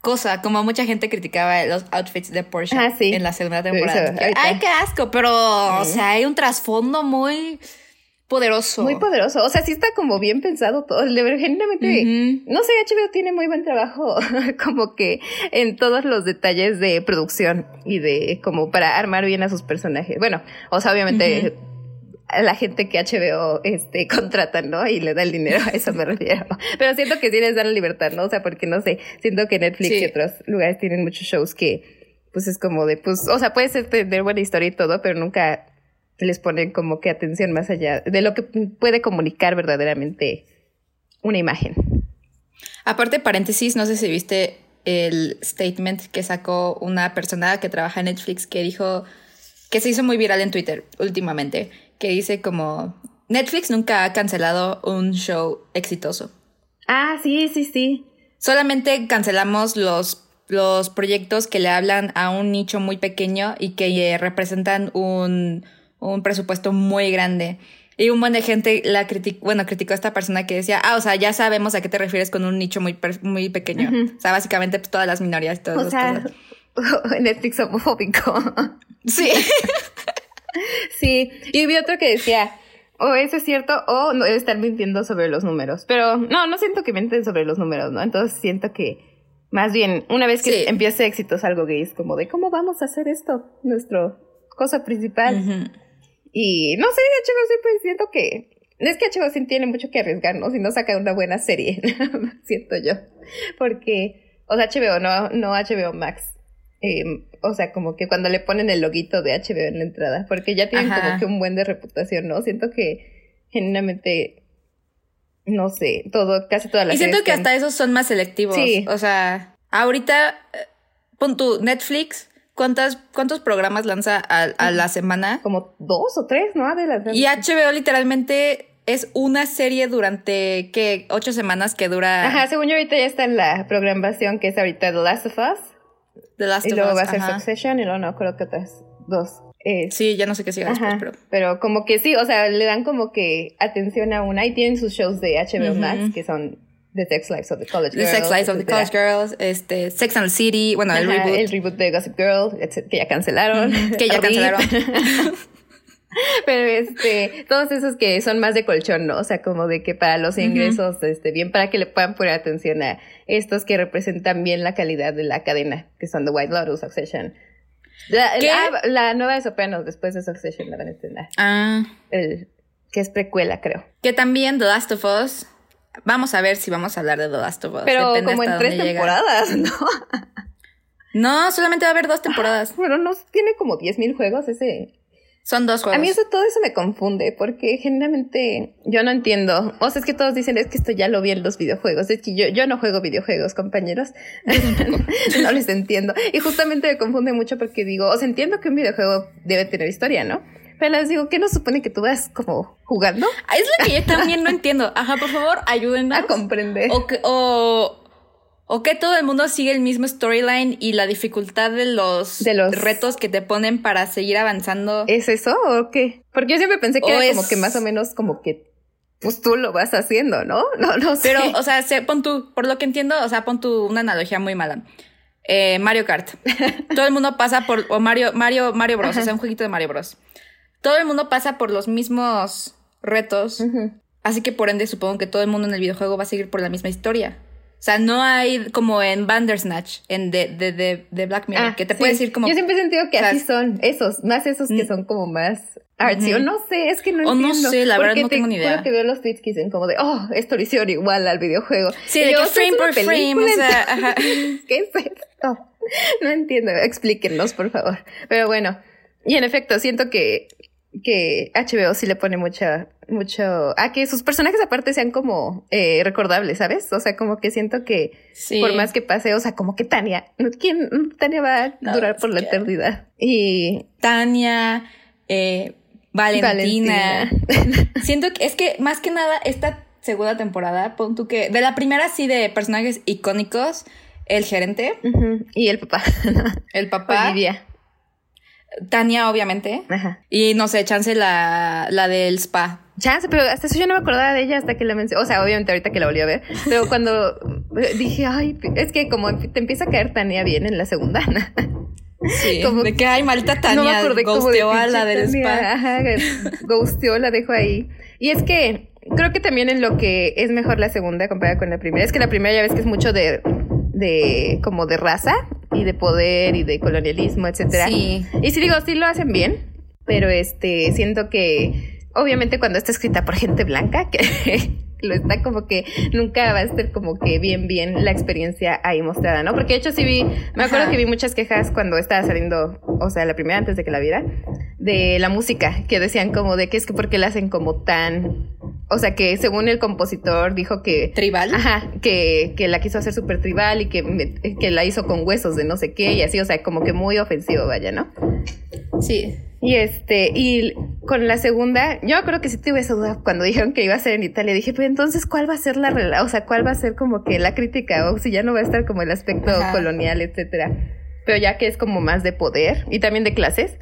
cosa, como mucha gente criticaba los outfits de Porsche Ah, sí. en la segunda temporada. Que. Ay, qué asco, pero, o sea, hay un trasfondo muy poderoso. Muy poderoso. O sea, sí está como bien pensado todo. De verdad, Genuinamente, Ujú. no sé, HBO tiene muy buen trabajo <laughs> como que en todos los detalles de producción y de como para armar bien a sus personajes. Bueno, o sea, obviamente a la gente que HBO este, <laughs> contrata, ¿no? Y le da el dinero, a eso me refiero. Pero siento que sí les dan la libertad, ¿no? O sea, porque no sé, siento que Netflix Sí. y otros lugares tienen muchos shows que pues es como de, pues, o sea, puede ser tener buena historia y todo, pero nunca les ponen como que atención más allá de lo que puede comunicar verdaderamente una imagen. Aparte, paréntesis, no sé si viste el statement que sacó una persona que trabaja en Netflix que dijo que se hizo muy viral en Twitter últimamente, que dice como Netflix nunca ha cancelado un show exitoso. Ah, sí, sí, sí. Solamente cancelamos los, los proyectos que le hablan a un nicho muy pequeño y que eh, representan un, un presupuesto muy grande. Y un buen de gente la criticó, bueno, criticó a esta persona que decía, ah, o sea, ya sabemos a qué te refieres con un nicho muy, muy pequeño. O sea, básicamente pues, todas las minorías todas O las sea, cosas. <laughs> Netflix homofóbico. Sí. <laughs> sí, y vi otro que decía, o eso es cierto, o no estar mintiendo sobre los números. Pero no, no siento que mienten sobre los números, ¿no? Entonces siento que más bien, una vez que Sí. empiece éxitos algo gay, es como de cómo vamos a hacer esto, nuestro cosa principal. Y no sé, HBO siempre siento que. Es que HBO sí tiene mucho que arriesgar, ¿no? Si no saca una buena serie, <laughs> siento yo. Porque, o sea, HBO, no, no HBO Max. Eh, o sea, como que cuando le ponen el loguito de HBO en la entrada, porque ya tienen Ajá. como que un buen de reputación, ¿no? Siento que genuinamente, no sé, todo, casi todas las Y siento que hasta esos son más selectivos. Sí. O sea, ahorita, eh, pon tu Netflix, ¿cuántas, ¿cuántos programas lanza a, a la semana? como dos o tres, ¿no? De las Y HBO literalmente es una serie durante, ¿qué? Ocho semanas que dura Ajá, según yo ahorita ya está en la programación que es ahorita The Last of Us. The Last Y of luego Us, va a ser. Succession y luego no creo que otras dos. Eh, Sí, ya no sé qué sigue después, pero... pero como que sí, o sea, le dan como que atención a una y tienen sus shows de HBO Ujú. Max que son The Sex Lives of the College The Girls. Sex Lives of the. College Girls, este, Sex and the City, bueno, el reboot. el reboot de Gossip Girl, que ya cancelaron. que ya <laughs> cancelaron. <laughs> Pero este, todos esos que son más de colchón, ¿no? O sea, como de que para los ingresos, este, bien para que le puedan poner atención a estos que representan bien la calidad de la cadena, que son The White Lotus, Succession. La, ¿Qué? la, la nueva de Sopranos, después de Succession la van a estrenar. Ah, El, que es precuela, creo. que también The Last of Us. Vamos a ver si vamos a hablar de The Last of Us. Pero Depende como en tres llega. temporadas, ¿no? No, solamente va a haber dos temporadas. <laughs> Bueno, no tiene como 10.000 juegos ese. Son dos juegos. A mí eso, todo eso me confunde porque generalmente yo no entiendo. O sea, es que todos dicen, es que esto ya lo vi en los videojuegos. Es que yo, yo no juego videojuegos, compañeros. <laughs> no les entiendo. Y justamente me confunde mucho porque digo, o sea, entiendo que un videojuego debe tener historia, ¿no? Pero les digo, ¿qué nos supone que tú vas como jugando Ah, Es lo que yo también no entiendo. Ajá, por favor, ayúdenos. <laughs> a comprender? O que, o, o que todo el mundo sigue el mismo storyline y la dificultad de los, De los- retos que te ponen para seguir avanzando. ¿Es eso o qué? Porque yo siempre pensé que O era es- como que más o menos como que pues tú lo vas haciendo, ¿no? <laughs> No, no sé. Pero, o sea, se- pon tú, por lo que entiendo, o sea, pon tú una analogía muy mala. Eh, Mario Kart. <laughs> Todo el mundo pasa por, o Mario, Mario, Mario Bros, o sea, un jueguito de Mario Bros. Todo el mundo pasa por los mismos retos, así que por ende supongo que todo el mundo en el videojuego va a seguir por la misma historia. O sea, no hay como en Bandersnatch, en de, de, de, de Black Mirror, Ah, que te sí. puede decir como... Yo siempre he sentido que o sea, así son, esos, más esos que Mm. son como más artsy, Ujú. o no sé, es que no O no entiendo. sé, la verdad no te tengo ni idea. que veo los tweets que dicen como de, oh, esto lo hicieron igual al videojuego. Sí, de yo, que "Esto es frame por frame, o sea, <laughs> ajá. <laughs> ¿Qué es esto? <laughs> No entiendo, explíquenos, por favor. Pero bueno, y en efecto, siento que, que HBO sí le pone mucha, mucho, a que sus personajes aparte sean como eh, recordables, ¿sabes? O sea, como que siento que Sí. por más que pase, o sea, como que Tania, ¿quién? Tania va a No, durar por la que- eternidad. Y Tania, eh, Valentina. Valentina. <laughs> Siento que es que más que nada está segunda temporada, pon tú que. De la primera, sí, de personajes icónicos, el gerente. Y el papá. <laughs> el papá. Olivia. Tania, obviamente. Ajá. Y no sé, chance la, la del spa. Chance, pero hasta eso yo no me acordaba de ella hasta que la mencioné. O sea, obviamente ahorita que la volví a ver. Pero <laughs> cuando dije, ay, es que como te empieza a caer Tania bien en la segunda. Sí, <laughs> como, de que, ay, malta Tania, no me acordé ghosteó a la del spa. Ajá, ghosteó, la dejo ahí. Y es que creo que también en lo que es mejor la segunda comparada con la primera, es que la primera ya ves que es mucho de, de como de raza y de poder y de colonialismo, etcétera. Sí. Y sí digo, sí lo hacen bien, pero este, siento que obviamente cuando está escrita por gente blanca, <laughs> que lo está como que nunca va a ser como que bien, bien la experiencia ahí mostrada, ¿no? Porque de hecho sí vi, me acuerdo que vi muchas quejas cuando estaba saliendo, o sea, la primera antes de que la viera, de la música, que decían como de que es que porque la hacen como tan o sea, que según el compositor dijo que... ¿Tribal? Ajá, que, que la quiso hacer súper tribal y que, que la hizo con huesos de no sé qué y así, o sea, como que muy ofensivo, vaya, ¿no? Sí. Y este, y con la segunda, yo creo que sí tuve esa duda cuando dijeron que iba a ser en Italia. Dije, pues entonces, ¿cuál va a ser la o sea, cuál va a ser como que la crítica? O si ya no va a estar como el aspecto colonial, etcétera. Pero ya que es como más de poder y también de clases.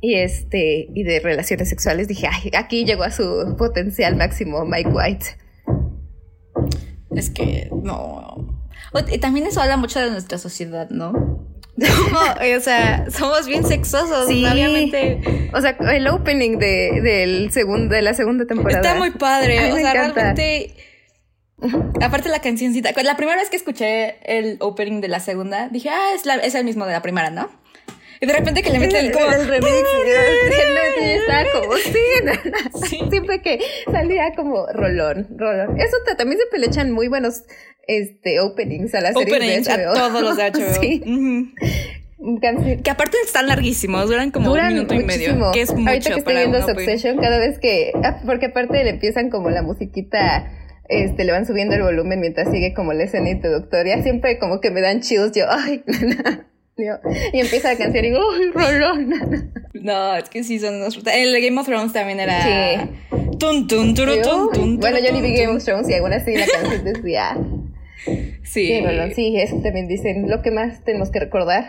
Y este, y de relaciones sexuales, dije, ay, aquí llegó a su potencial máximo Mike White. Es que no. Y también eso habla mucho de nuestra sociedad, ¿no? O sea, somos bien sexosos, obviamente. O sea, el opening de, del segundo, de la segunda temporada. Está muy padre. o sea, realmente. Aparte la cancioncita. La primera vez que escuché el opening de la segunda, dije, ah, es, la, es el mismo de la primera, ¿no? Y de repente que le meten <laughs> el, como, el remix. y estaba como, <laughs> sí, Siempre que salía como rolón, rolón. Eso también se pelechan muy buenos este, openings a las series de HBO. a todos los de HBO. <laughs> sí. Que aparte están larguísimos, duran como un minuto y medio. Que es mucho Ahorita que estoy viendo Succession, cada vez que. Ah, porque aparte le empiezan como la musiquita. Este, le van subiendo el volumen mientras sigue como la escena introductoria. Siempre como que me dan chills. Yo, ay, <laughs> y empieza la canción y digo, ¡ay, rolón! No, es que sí son unos... El Game of Thrones también era... Sí. Tun, tun, turu, tun, tun, Bueno, yo ni vi Game of Thrones y aún así la canción <laughs> decía... Sí. Sí, bueno, sí, eso también dicen lo que más tenemos que recordar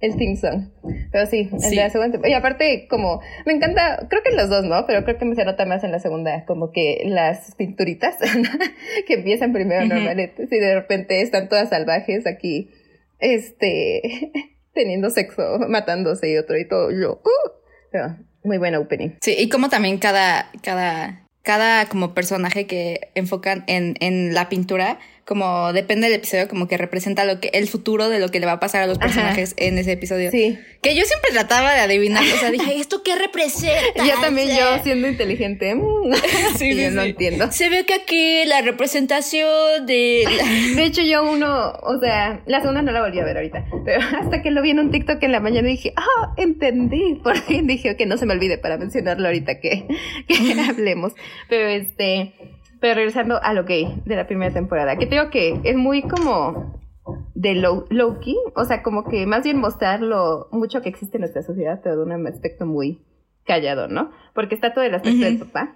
el theme song. Pero sí, en la segunda. Y aparte, como, me encanta, creo que en los dos, ¿no? Pero creo que me se nota más en la segunda, como que las pinturitas <laughs> que empiezan primero normalmente. Si de repente están todas salvajes aquí, este, <laughs> teniendo sexo, matándose y otro y todo. Yo, uh, muy buena opening. Sí, y como también cada, cada, cada como personaje que enfocan en, en la pintura como depende del episodio, como que representa lo que, el futuro de lo que le va a pasar a los personajes en ese episodio. Sí. Que yo siempre trataba de adivinar, o sea, dije, <laughs> ¿esto qué representa? Yo también, yo siendo inteligente, mm, <laughs> sí, sí, no entiendo. Se ve que aquí la representación de... <laughs> De hecho, yo uno, o sea, la segunda no la volví a ver ahorita, pero hasta que lo vi en un TikTok en la mañana dije, ah, entendí, por fin dije, que no se me olvide para mencionarlo ahorita que, que hablemos. Pero este pero regresando a lo gay de la primera temporada, que creo que es muy como de low, low key, o sea, como que más bien mostrar lo mucho que existe en nuestra sociedad, pero de un aspecto muy callado, ¿no? Porque está todo el aspecto del papá,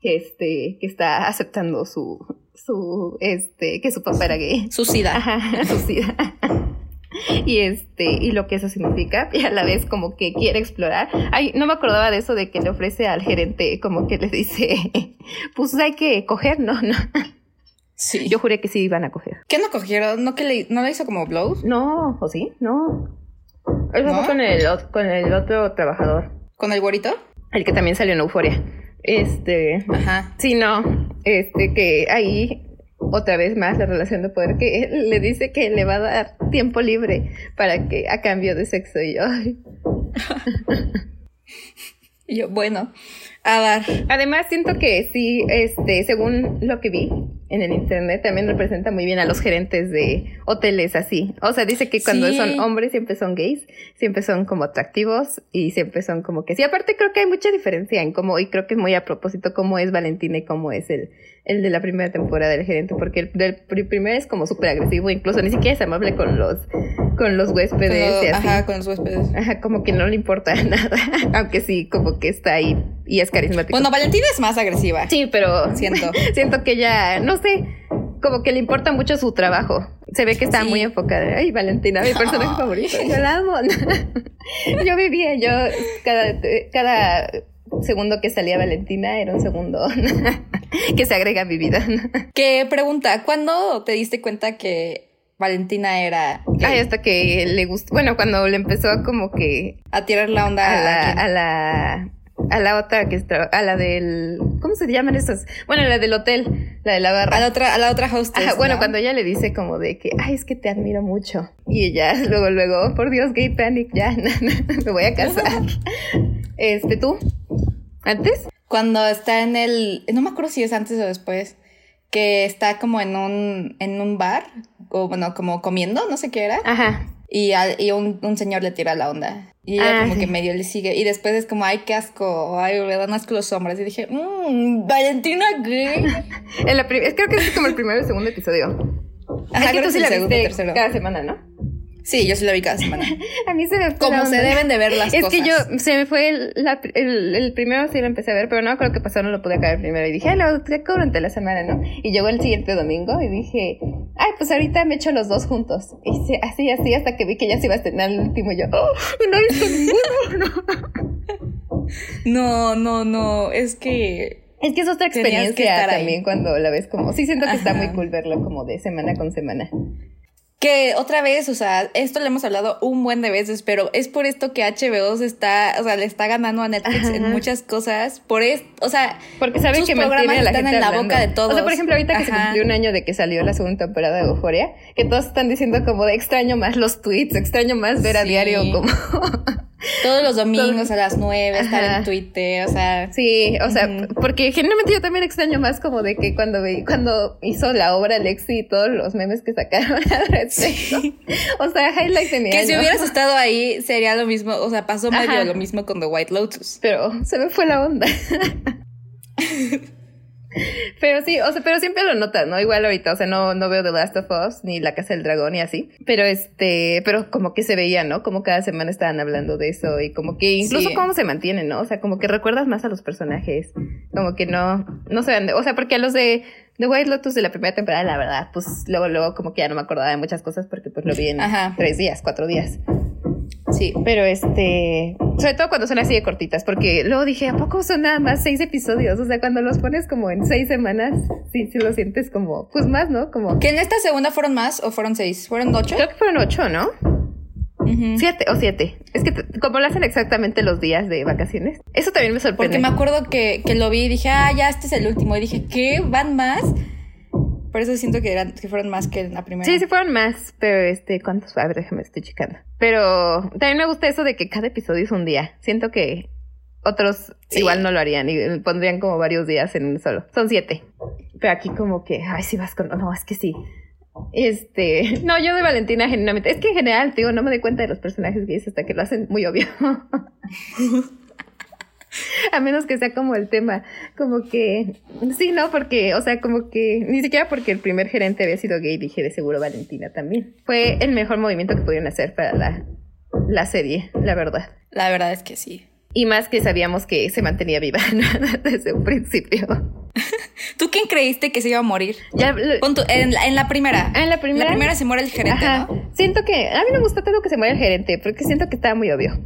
que este, que está aceptando su, su, este, que su papá era gay. Su sida. su sida. <laughs> y este y lo que eso significa y a la vez como que quiere explorar. Ay, no me acordaba de eso de que le ofrece al gerente como que le dice, <laughs> pues hay que coger, no, <laughs> no. Sí. Yo juré que sí iban a coger. ¿Qué no cogieron? ¿No que le, no le hizo como blows? No, ¿o sí? No. Eso fue con el, con el otro trabajador. ¿Con el güerito? El que también salió en Euforia. Este. Ajá. Sí, no. Este, que ahí otra vez más la relación de poder que le dice que le va a dar tiempo libre para que a cambio de sexo y yo. <laughs> y yo, bueno, a dar. Además siento que sí, este, según lo que vi, en el internet también representa muy bien a los gerentes de hoteles así. O sea, dice que cuando son hombres siempre son gays, siempre son como atractivos y siempre son como que sí. Aparte creo que hay mucha diferencia en cómo, y creo que es muy a propósito cómo es Valentina y cómo es el, el de la primera temporada del gerente, porque el del primero es como súper agresivo, incluso ni siquiera es amable con los, con los huéspedes. Ajá, con los huéspedes. Ajá, como que no le importa <laughs> nada, aunque sí, como que está ahí y es carismático. Bueno, Valentina es más agresiva. Sí, pero siento. <laughs> siento que ella, no sé, como que le importa mucho su trabajo. Se ve que está muy enfocada. Ay, Valentina, mi personaje favorito. Yo la amo. <laughs> yo vivía, yo cada, cada segundo que salía Valentina era un segundo <laughs> que se agrega a mi vida. <laughs> ¿Qué pregunta? ¿Cuándo te diste cuenta que Valentina era Ay, hasta que le gustó. Bueno, cuando le empezó como que. A tirar la onda a la. A, la a la otra que está, a la del, ¿cómo se llaman estas? Bueno, la del hotel, la de la barra. A la otra, a la otra hostess. bueno, cuando ella le dice como de que, ay, es que te admiro mucho. Y ella, <laughs> luego, luego, por Dios, gay panic, ya, me voy a casar. este, ¿tú? ¿Antes? Cuando está en el, no me acuerdo si es antes o después, que está como en un, en un bar, o bueno, como comiendo, no sé qué era. Ajá. Y, y un, un, señor le tira la onda. Y ella ah, como que medio le sigue. Y después es como, ay, qué asco. Ay, me dan asco los hombres. Y dije, mmm, Valentina gay. <laughs> en la creo que es como el primer o segundo episodio. Ajá, que tú sí la viste cada semana, ¿no? Sí, yo sí la vi cada semana. <laughs> a mí se me fue Como se deben de ver las cosas. Es que yo, se me fue el, el, primero sí lo empecé a ver, pero no creo que pasó, no lo pude acabar primero. Y dije, ay, lo traigo durante la semana, ¿no? Y llegó el siguiente domingo y dije, ay, pues ahorita me echo los dos juntos. Y así, así, hasta que vi que ya se iba a estrenar el último y yo, oh, no he visto ninguno. <laughs> no, no, no, es que... Es que es otra experiencia también cuando la ves como, sí siento que está muy cool verlo como de semana con semana. Que otra vez, o sea, esto lo hemos hablado un buen de veces, pero es por esto que HBO se está, o sea, le está ganando a Netflix en muchas cosas. Por esto, o sea, porque saben que programas la están en la boca de todos. O sea, por ejemplo, ahorita que se cumplió un año de que salió la segunda temporada de Euphoria, que todos están diciendo como de extraño más los tweets, extraño más ver a diario como Todos los <laughs> domingos a las nueve, estar en Twitter, o sea. Sí, o sea, porque generalmente yo también extraño más como de que cuando cuando hizo la obra Lexi y todos los memes que sacaron <laughs> al respecto. O sea, highlight de mi Que si hubieras estado <laughs> ahí sería lo mismo, o sea, pasó medio lo mismo con The White Lotus. Pero se me fue la onda. <laughs> Pero sí, o sea, pero siempre lo notas, ¿no? Igual ahorita, o sea, no, no veo The Last of Us ni La Casa del Dragón y así. Pero este, pero como que se veía, ¿no? Como cada semana estaban hablando de eso y como que incluso cómo se mantiene, ¿no? O sea, como que recuerdas más a los personajes. Como que no, no se van o sea, porque a los de The White Lotus de la primera temporada, la verdad, pues luego, luego como que ya no me acordaba de muchas cosas porque pues lo vi en tres días, cuatro días. Sí, pero este, sobre todo cuando son así de cortitas, porque luego dije, ¿a poco son nada más seis episodios? O sea, cuando los pones como en seis semanas, sí, sí lo sientes como, pues más, ¿no? Como... ¿Que en esta segunda fueron más o fueron seis? ¿Fueron ocho? Creo que fueron ocho, ¿no? Siete o siete. Es que como lo hacen exactamente los días de vacaciones. Eso también me sorprende. Porque me acuerdo que, que lo vi y dije, ah, ya este es el último. Y dije, ¿qué? ¿Van más? Por eso siento que, eran, que fueron más que en la primera. Sí, sí fueron más, pero este, ¿cuántos? A ver, déjame, estoy checando. Pero también me gusta eso de que cada episodio es un día. Siento que otros igual no lo harían y pondrían como varios días en un solo. Son siete. Pero aquí como que, ay, si vas con... No, es que sí. Este, <laughs> no, yo de Valentina genuinamente, es que en general, digo, no me doy cuenta de los personajes gays hasta que lo hacen muy obvio. <laughs> A menos que sea como el tema, como que, sí, no, porque, o sea, como que, ni siquiera porque el primer gerente había sido gay, dije de seguro Valentina también. Fue el mejor movimiento que pudieron hacer para la, la serie, la verdad. La verdad es que sí. Y más que sabíamos que se mantenía viva <laughs> desde un principio. ¿Tú quién creíste que se iba a morir? Ya, en, la, en, la, primera. Ah, en la primera. La primera se muere el gerente, ¿no? Siento que, a mí me gusta tanto que se muera el gerente, porque siento que estaba muy obvio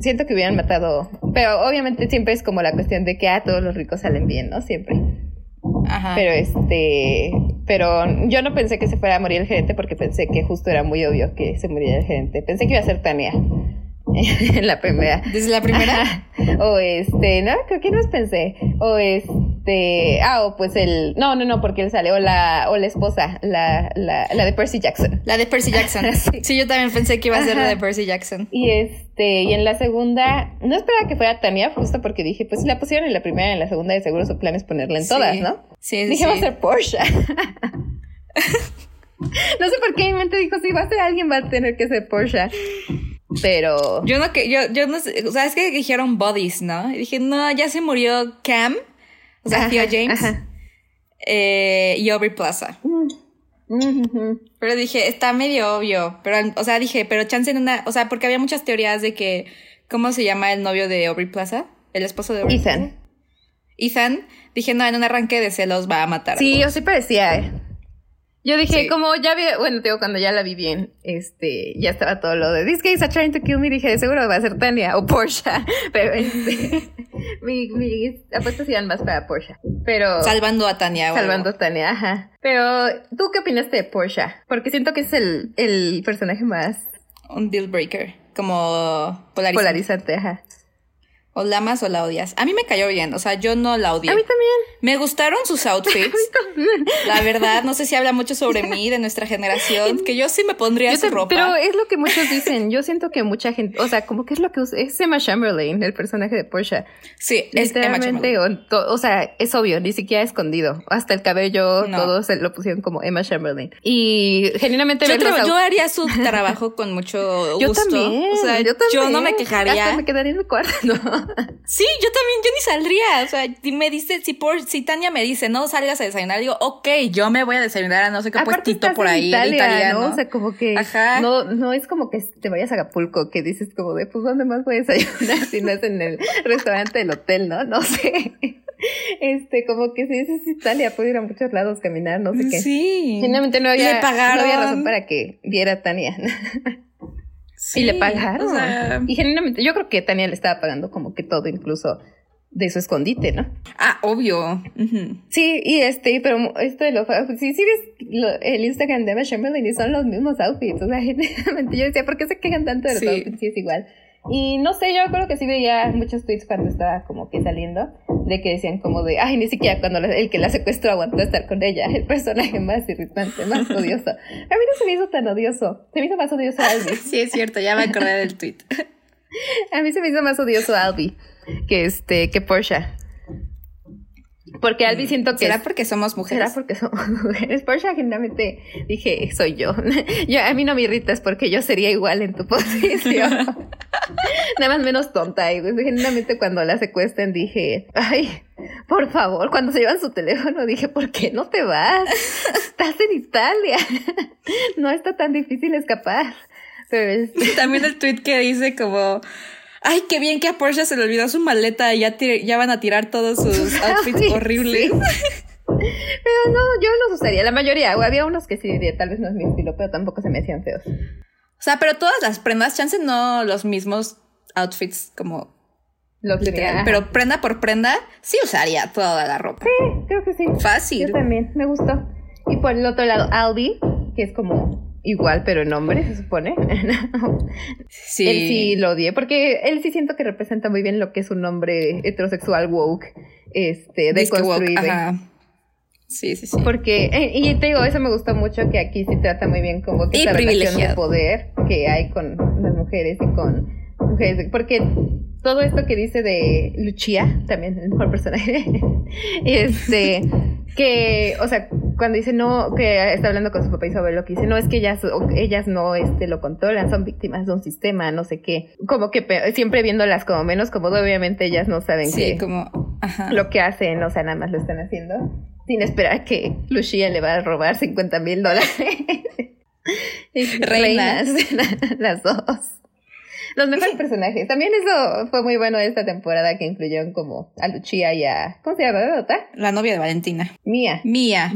siento que hubieran matado, pero obviamente siempre es como la cuestión de que a ah, todos los ricos salen bien, ¿no? Siempre. Ajá. Pero este, pero yo no pensé que se fuera a morir el gerente porque pensé que justo era muy obvio que se muriera el gerente. Pensé que iba a ser Tania <laughs> en la primera. ¿Desde la primera? O este, no, creo que no pensé. O este, ah, o pues el, no, no, no, porque él sale, o la, o la esposa, la, la, la de Percy Jackson. La de Percy Jackson. <laughs> sí. yo también pensé que iba a ser la de Percy Jackson. Y este, y en la segunda, no esperaba que fuera Tania, justo porque dije, pues si la pusieron en la primera y en la segunda, de seguro su plan es ponerla en todas, ¿no? Sí, Dije, va a ser Porsche. <laughs> no sé por qué mi mente dijo, si va a ser alguien, va a tener que ser Porsche. Pero. Yo no que, yo, yo no sé, o sea, es que dijeron bodies, ¿no? Y dije, no, ya se murió Cam, o sea, Theo James, eh, y Aubrey Plaza. Pero dije, está medio obvio. Pero, o sea, dije, pero chance en una. O sea, porque había muchas teorías de que. ¿Cómo se llama el novio de Aubrey Plaza? el esposo de Ethan. Ethan, dije, no, en un arranque de celos va a matar. Sí, yo sí parecía, ¿eh? Yo dije, como ya vi, bueno, digo, cuando ya la vi bien, este, ya estaba todo lo de This guys are trying to kill me, dije, seguro va a ser Tania o Porsche, <laughs> pero este, <laughs> mi, mis apuestas iban más para Porsche, pero... Salvando a Tania. Salvando a Tania, ajá. Pero, ¿tú qué opinaste de Porsche? Porque siento que es el, el personaje más... Un deal breaker, como polarizante. Polarizante, ajá. O la amas o la odias. A mí me cayó bien, o sea, yo no la odié. A mí también. Me gustaron sus outfits. <laughs> A mí también. La verdad, no sé si habla mucho sobre mí, de nuestra generación, que yo sí me pondría Yo su te- ropa. Pero es lo que muchos dicen. Yo siento que mucha gente, o sea, como que es lo que usa, es Emma Chamberlain, el personaje de Porsche. sí, es Emma Chamberlain. o, sea, es obvio, ni siquiera escondido. Hasta el cabello, No. todo se lo pusieron como Emma Chamberlain. Y genuinamente Yo, ver los traba- yo haría su <laughs> trabajo con mucho yo gusto. también, O sea, yo también. no me quejaría. Hasta me quedaría en mi cuarto. <laughs> ¿no? Sí, yo también, yo ni saldría. O sea, me dice, si por, si Tania me dice, no salgas a desayunar, digo, ok, yo me voy a desayunar a no sé qué Aparte puestito por ahí, Italia, italiano. ¿no? O sea, como que Ajá. no, no es como que te vayas a Acapulco, que dices como de, pues, ¿dónde más voy a desayunar si no es en el <laughs> restaurante del hotel, no? No sé. Este, como que si dices Italia, puedo ir a muchos lados, caminar, no sé qué. Sí. Finalmente no había, no había razón para que viera a Tania. Sí, y le pagaron. o sea, y genuinamente, yo creo que Tania le estaba pagando como que todo, incluso de su escondite, ¿no? ah, obvio. Sí, y este, pero esto de los sí, sí ves lo- el Instagram de Emma Chamberlain y son los mismos outfits. O sea, <laughs> genuinamente yo decía, ¿por qué se quejan tanto de los Sí. outfits si es igual? Y no sé, yo creo que sí veía muchos tweets cuando estaba como que saliendo, de que decían como de, ay, ni siquiera cuando la- el que la secuestró aguantó estar con ella, el personaje más irritante, más <laughs> odioso. A mí no se me hizo tan odioso, se me hizo más odioso Albi. <laughs> Sí, es cierto, ya me acordé del tweet. <laughs> A mí se me hizo más odioso Albi que este, que Porsche. Porque Albi siento que ¿Será es- porque somos mujeres? ¿Será porque somos <laughs> mujeres? Porsche generalmente dije, soy yo. <laughs> yo. A mí no me irritas porque yo sería igual en tu <laughs> posición. Nada más menos tonta. Y pues, genuinamente cuando la secuestran dije, ay, por favor, cuando se llevan su teléfono dije, ¿por qué no te vas? Estás en Italia. no está tan difícil escapar. Pero es... También el tweet que dice como... Ay, qué bien que a Porsche se le olvidó su maleta y ya, ya van a tirar todos sus <laughs> outfits Sí, horribles. sí. <laughs> Pero no, yo los usaría, la mayoría. Había unos que sí, tal vez no es mi estilo, pero tampoco se me hacían feos. O sea, pero todas las prendas, chance no los mismos outfits como Los literal, pero prenda por prenda sí usaría toda la ropa. Creo que sí. Fácil. Yo también, me gustó. Y por el otro lado, Albi, que es como igual, pero en hombre, se supone. <laughs> Sí. Él sí lo odié, porque él sí siento que representa muy bien lo que es un hombre heterosexual woke, este, deconstruido. Sí, sí, sí. Porque, eh, y te digo, eso me gustó mucho, que aquí sí trata muy bien como que Y esa relación de poder que hay con las mujeres y con mujeres. Porque todo esto que dice de Lucia, también el mejor personaje, <laughs> este, que, o sea, cuando dice no, que está hablando con su papá y su abuelo, que dice, no, es que ellas, ellas no, este, lo controlan, son víctimas de un sistema, no sé qué. Como que siempre viéndolas como menos cómodo, obviamente ellas no saben Sí, que como. Ajá. lo que hacen, o sea, nada más lo están haciendo sin esperar que Lucia le va a robar 50 mil dólares. <laughs> Reinas. <laughs> las dos. Los mejores personajes. También eso fue muy bueno esta temporada que incluyeron como a Lucia y a... ¿Cómo se llama? La novia de Valentina. Mía. Mía.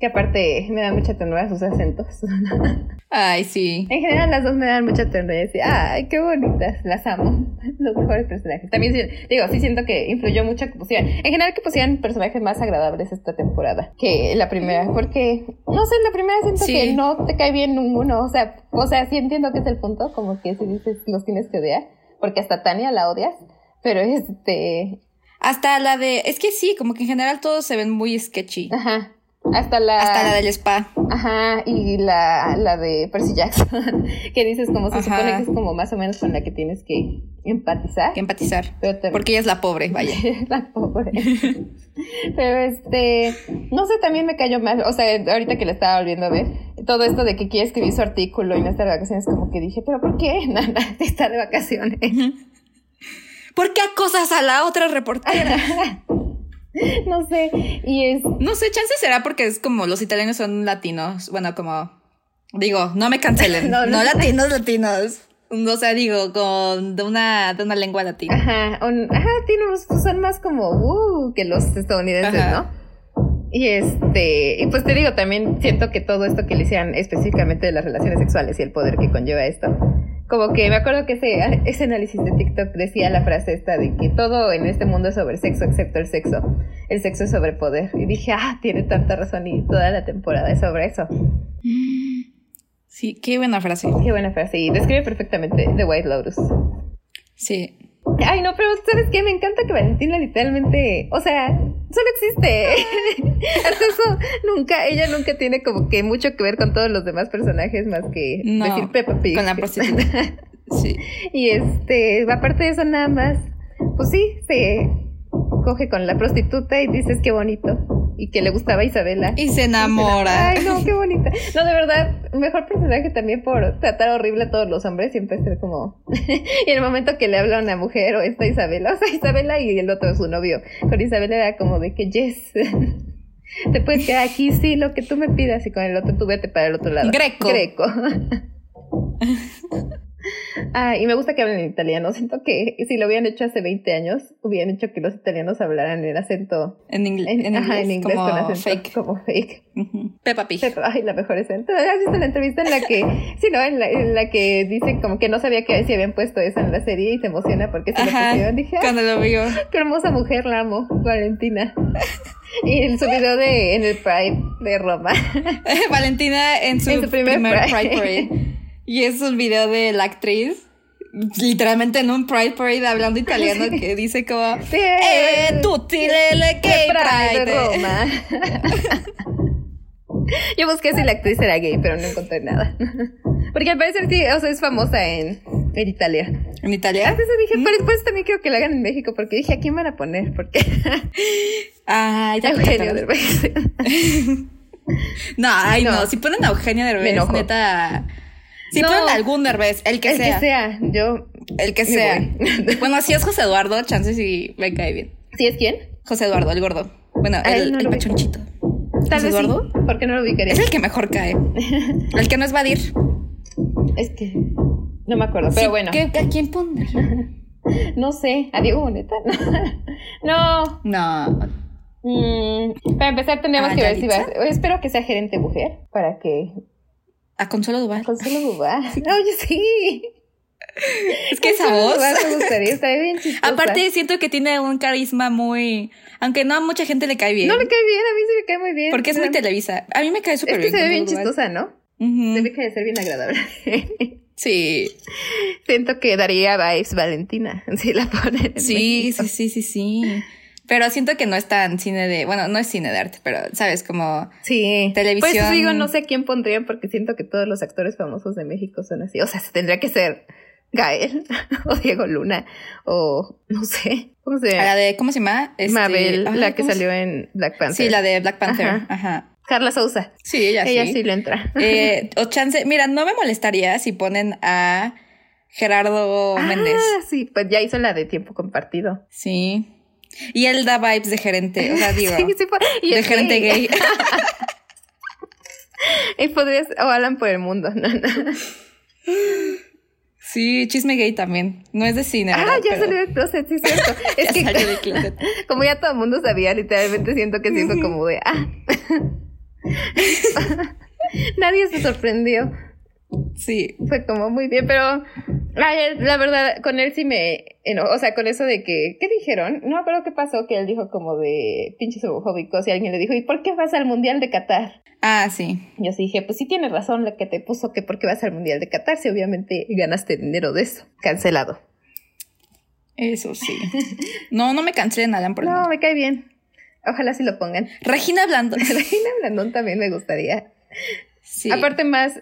Que aparte me da mucha ternura sus acentos. <laughs> Ay, sí. En general las dos me dan mucha ternura y ay, qué bonitas, las amo. <laughs> Los mejores personajes. También digo, sí siento que influyó mucho que pusieran, en general que pusieran personajes más agradables esta temporada que la primera, porque, no sé, la primera siento Sí. que no te cae bien ninguno, o sea, o sea, sí entiendo que es el punto, como que si dices los tienes que odiar, porque hasta Tania la odias, pero este, Hasta la de. Es que sí, como que en general todos se ven muy sketchy. ajá, hasta la... Hasta la del spa. Ajá, y la, la de Percy Jackson, <laughs> que dices como se Ajá. supone que es como más o menos con la que tienes que empatizar. Que empatizar. Porque ella es la pobre, vaya. <laughs> la pobre. <laughs> Pero este, no sé, también me cayó mal, o sea, ahorita que la estaba volviendo a ver, todo esto de que quiere escribir su artículo y no está de vacaciones, como que dije, pero ¿por qué? Nana está de vacaciones. ¿Por qué acosas a la otra reportera? <laughs> No sé, y es, No sé, chance será porque es como los italianos son latinos. Bueno, como. Digo, no me cancelen. <laughs> No, no, no. latinos, latinos. O sea, digo, con de una, de una lengua latina. Ajá, un- ajá, son más como uh, que los estadounidenses, Ajá. ¿no? Y este, y pues te digo, también siento que todo esto que le hicieran específicamente de las relaciones sexuales y el poder que conlleva esto, como que me acuerdo que ese, <laughs> ese análisis de TikTok decía la frase esta de que todo en este mundo es sobre sexo excepto el sexo. El sexo es sobre poder. Y dije, ah, tiene tanta razón y toda la temporada es sobre eso. Sí, qué buena frase. Qué buena frase. Y describe perfectamente The White Lotus. Sí. Ay, no, pero ¿sabes qué? Me encanta que Valentina literalmente, o sea, solo existe. <laughs> Hasta eso, nunca, ella nunca tiene como que mucho que ver con todos los demás personajes más que No, decir Peppa Pig. con la prostituta. <laughs> Sí. y este, aparte de eso nada más, pues sí, se coge con la prostituta y dices qué bonito. Y que le gustaba a Isabela. Y se enamora. Ay, no, qué bonita. No, de verdad, mejor personaje también por tratar horrible a todos los hombres, siempre ser como... <laughs> y en el momento que le habla a una mujer o esta Isabela, o sea, Isabela y el otro su novio, con Isabela era como de que, yes, <laughs> te puedes quedar aquí, sí, lo que tú me pidas, y con el otro tú vete para el otro lado. Greco. Greco. <laughs> Ah, y me gusta que hablen en italiano. <laughs> Siento que si lo hubieran hecho hace 20 años, hubieran hecho que los italianos hablaran en acento. En, ingl- En, en inglés, ajá, en inglés como con acento fake. como fake. Ujú. Peppa Pig. Ay, la mejor acento. ¿Has visto la entrevista en la que, sí, no, en la, en la que dice como que no sabía que si habían puesto eso en la serie y se emociona porque se lo pusieron? Dije, ah, Cuando lo vio. qué hermosa mujer, la amo, Valentina. Y en su video de, en el Pride de Roma. <laughs> Valentina en su, En su primer primer, Pride. Pride Parade. Y es un video de la actriz. Literalmente en un Pride Parade hablando italiano que dice como Eh, tutti le gay Pride de. Roma. <laughs> Yo busqué si la actriz era gay, pero no encontré nada. Porque al parecer sí, o sea, es famosa en, en Italia. ¿En Italia? Antes dije, pero después también quiero que la hagan en México, porque dije, ¿a quién van a poner? Porque <laughs> Ay, ya Eugenio Derbez. <laughs> No, ay, no. No. Si ponen a Eugenia Derbez, neta. Si No. ponen algún Derbez, el que El sea. que sea, yo... El que sea. voy. <laughs> bueno, si es José Eduardo, chances sí me cae bien. ¿Sí es quién? José Eduardo, el gordo. Bueno, el, no el pechonchito. Tal ¿José vez Eduardo? sí, porque no lo ubicaría. Es el que mejor cae. <laughs> El que no es Vadir. Es que no me acuerdo, pero Sí, bueno. ¿qué- ¿A quién pondría? <laughs> No sé, a Diego Boneta. No. No. Mm, para empezar tendríamos ¿A que ver si va Yalitza? a Espero que sea gerente mujer para que A Consuelo Duval. Consuelo <laughs> Duval. Oye, sí. Es que esa voz. Me gustaría, estaría bien <laughs> chistosa. Aparte, siento que tiene un carisma muy. Aunque no a mucha gente le cae bien. No me cae bien, a mí sí me cae muy bien. Porque es muy televisa. A mí me cae Es súper que bien. se ve bien Duval. chistosa, ¿no? Ujú. Se ve que de ser bien agradable. <laughs> Sí. Siento que daría vibes Valentina si la ponen. en Sí, sí, sí, sí, sí. Pero siento que no es tan cine de. Bueno, no es cine de arte, pero, ¿sabes? Como. Sí. Televisión. Pues digo, no sé quién pondrían porque siento que todos los actores famosos de México son así. O sea, se tendría que ser Gael <laughs> o Diego Luna o no sé. ¿Cómo se La llama? de. ¿Cómo se llama? Este, Mabel, ay, la que ¿cómo se- salió en Black Panther. Sí, la de Black Panther. Ajá. Ajá. Carla Souza. Sí, ella, Ella sí. sí le entra. Eh, <laughs> o chance. Mira, no me molestaría si ponen a Gerardo Méndez. Ah, sí, pues ya hizo la de tiempo compartido. Sí. Y él da vibes de gerente. O sea, <laughs> digo. Sí, sí, fue- y de gerente gay. <laughs> Y podrías, o Alan por el mundo. <laughs> No, no. Sí, chisme gay también. No es de cine. Ah, ¿verdad? ya Pero salió del closet, sí, es cierto. Es ya que salió del closet. como ya todo el mundo sabía, literalmente siento que fue como de, ah. Nadie se sorprendió. Sí. Fue como muy bien, pero ay, la verdad, con él sí me eno- O sea, con eso de que, ¿qué dijeron? No acuerdo qué pasó, que él dijo como de pinches homofóbicos y alguien le dijo, ¿y por qué vas al Mundial de Qatar? Ah, sí. Yo sí dije, pues sí tienes razón la que te puso que por qué vas al Mundial de Qatar, si obviamente ganaste dinero de eso. Cancelado. Eso sí. No, no me cancelen Alan por No, me cae bien. Ojalá sí lo pongan. Regina hablando. <laughs> Regina Blandón también me gustaría. Sí. Aparte más,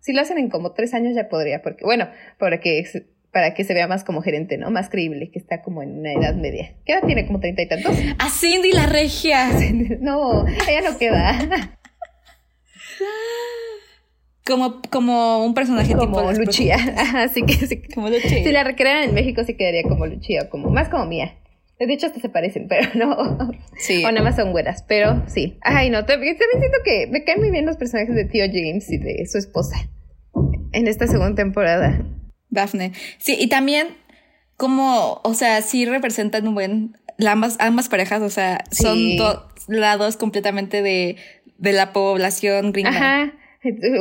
si lo hacen en como tres años ya podría, porque, bueno, para que, se- para que se vea más como gerente, ¿no? Más creíble, que está como en una edad media. ¿Qué edad tiene? ¿Como treinta y tantos? A Cindy la regia. <laughs> No, ella no queda. Como, como un personaje como tipo. Así <laughs> que sí. Como Luchía. Si la recrearan en México sí quedaría como Luchía, o como, más como Mía. De hecho, hasta se parecen, pero <laughs> no. Sí. O nada más son güeras, pero sí. Ay, no, también, también siento que me caen muy bien los personajes de Tío James y de su esposa. En esta segunda temporada. Daphne. Sí, y también como, o sea, sí representan un buen, ambas, ambas parejas, o sea, son dos lados completamente de, de la población gringa. Ajá.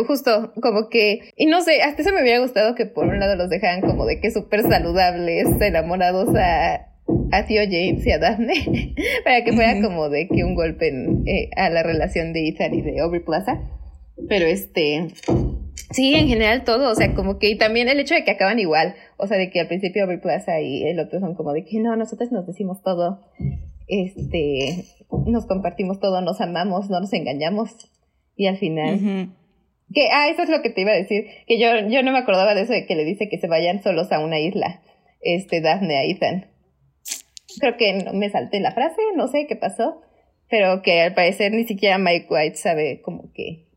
Justo, como que, y no sé, hasta eso me hubiera gustado que por un lado los dejaran como de que súper saludables, enamorados a, a tío James y a Daphne, <laughs> para que fuera como de que un golpe eh, a la relación de Ethan y de Aubrey Plaza. Pero este, sí, en general todo, o sea, como que, y también el hecho de que acaban igual, o sea, de que al principio Aubrey Plaza y el otro son como de que no, nosotros nos decimos todo, este, nos compartimos todo, nos amamos, no nos engañamos, y al final. Que, ah, eso es lo que te iba a decir. Que yo, yo no me acordaba de eso de que le dice que se vayan solos a una isla. Este, Daphne a Ethan. Creo que no, me salté la frase, no sé qué pasó. Pero que al parecer ni siquiera Mike White sabe como que.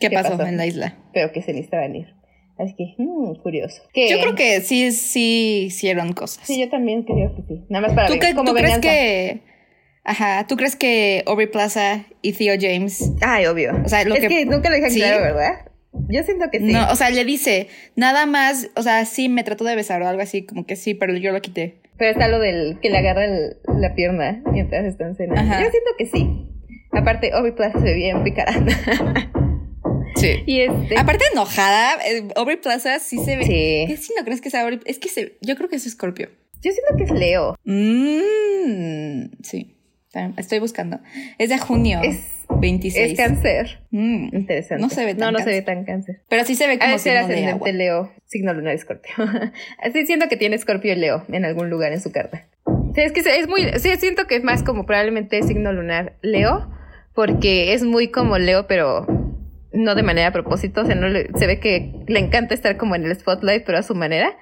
¿Qué, pasó, en la isla? Pero que se necesitaban ir. Así que, mmm, curioso. yo creo que sí, sí hicieron cosas. Sí, yo también creo que sí. Nada más para ¿Tú ver ¿tú crees que Ajá, ¿tú crees que Aubrey Plaza y Theo James? Ay, obvio. O sea, lo es que, nunca lo dejan claro, ¿verdad? Yo siento que sí. No, o sea, le dice, nada más, o sea, sí me trató de besar o algo así, como que sí, pero yo lo quité. Pero está lo del que le agarra la pierna mientras están cenando. Ajá. Yo siento que sí. Aparte, Aubrey Plaza se ve bien picaranda. Sí. Y este... Aparte enojada, eh, Aubrey Plaza sí se ve. Sí. ¿Qué si no crees que sea Aubrey? Es que se... yo creo que es Scorpio. Yo siento que es Leo. Mmm, sí. Estoy buscando. Es de junio. Es 26. Es cáncer. Mm. Interesante. No se ve tan No, no cáncer. se ve tan cáncer. Pero sí se ve como signo ascendente Leo, signo lunar escorpio. <laughs> Así siento que tiene escorpio y Leo en algún lugar en su carta. Sí, es que es muy, sí, siento que es más como probablemente signo lunar Leo, porque es muy como Leo, pero no de manera a propósito, o sea, no se ve que le encanta estar como en el spotlight, pero a su manera.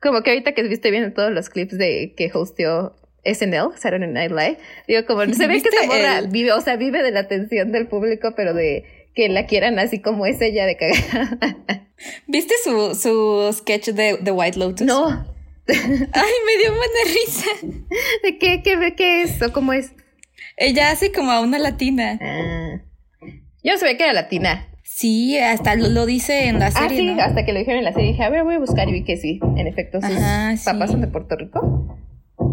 Como que ahorita que estoy viendo todos los clips de que hosteó SNL, Saturday Night Live. Digo, como se ve que esa morra vive, o sea, vive de la atención del público, pero de que la quieran así como es ella de cagada. <laughs> ¿Viste su, su sketch de The White Lotus? No. <laughs> Ay, me dio buena risa. <laughs> ¿De qué, qué, qué es o cómo es? Ella hace como a una latina. Ah. Yo no sabía que era latina. Sí, hasta lo, dice en la ah, serie. Ah, sí, hasta que lo dijeron en la serie. Dije, a ver, voy a buscar y vi que sí. En efecto, sus papás son de Puerto Rico.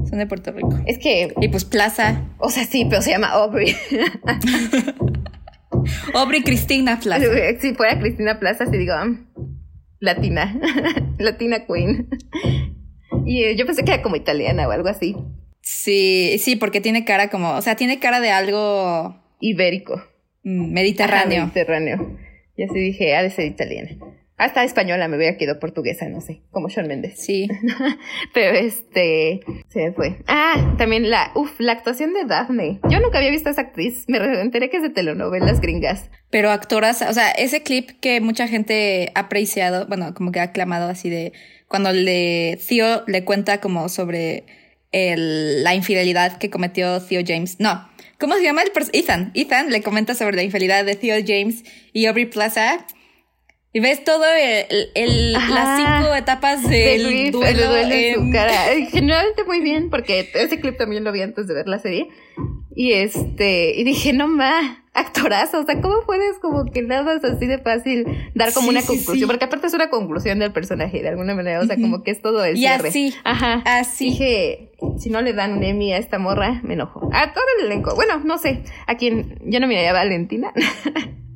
Son de Puerto Rico. Es que. Y pues Plaza. O sea, sí, pero se llama Aubrey. <laughs> Aubrey Cristina Plaza. Si fuera Cristina Plaza, sí digo. Mm, latina. <laughs> Latina Queen. Y eh, yo pensé que era como italiana o algo así. Sí, sí, porque tiene cara como. O sea, tiene cara de algo. Ibérico. Mm, mediterráneo. mediterráneo. Y así dije, ha de ser italiana. Hasta española me hubiera quedado portuguesa, no sé, como Sean Mendes. Sí. <laughs> Pero este, se me fue. Ah, también la, uff, la actuación de Daphne. Yo nunca había visto a esa actriz, me enteré que es de telenovelas gringas. Pero actoras, o sea, ese clip que mucha gente ha apreciado, bueno, como que ha aclamado así de, cuando le, Theo le cuenta como sobre el, la infidelidad que cometió Theo James. No, ¿cómo se llama el Ethan. Ethan le comenta sobre la infidelidad de Theo James y Aubrey Plaza y ves todo el, las cinco etapas del duelo, en su cara. Generalmente muy bien, porque ese clip también lo vi antes de ver la serie. Y este, y dije, no ma, actorazo, o sea, ¿cómo puedes como que nada más así de fácil dar como una conclusión? Porque aparte es una conclusión del personaje, de alguna manera, o sea, como que es todo el y así, Ajá. Así. Dije, si no le dan un Emmy a esta morra, me enojo. A todo el elenco. Bueno, no sé, a quien yo no miraría a Valentina. <laughs>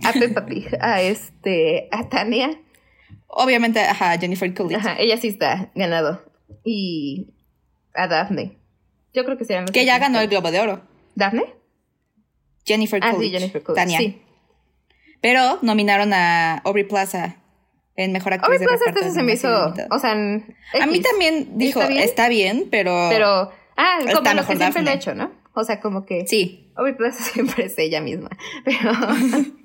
<laughs> a Peppa Pig, a este, a Tania. Obviamente, ajá, Jennifer Coolidge. Ajá, ella sí está ganado. Y a Daphne. Yo creo que sean los Que ya ganó el Globo de Oro. ¿Daphne? Jennifer Coolidge. Ah, sí, Jennifer Coolidge. Tania. Sí. Pero nominaron a Aubrey Plaza en Mejor Actriz Aubrey Plaza entonces se me hizo, o sea, a mí también dijo, ¿Está bien? pero pero ah, como lo que siempre lo he hecho, ¿no? O sea, como que Sí. Aubrey Plaza <laughs> siempre es ella misma, pero <laughs>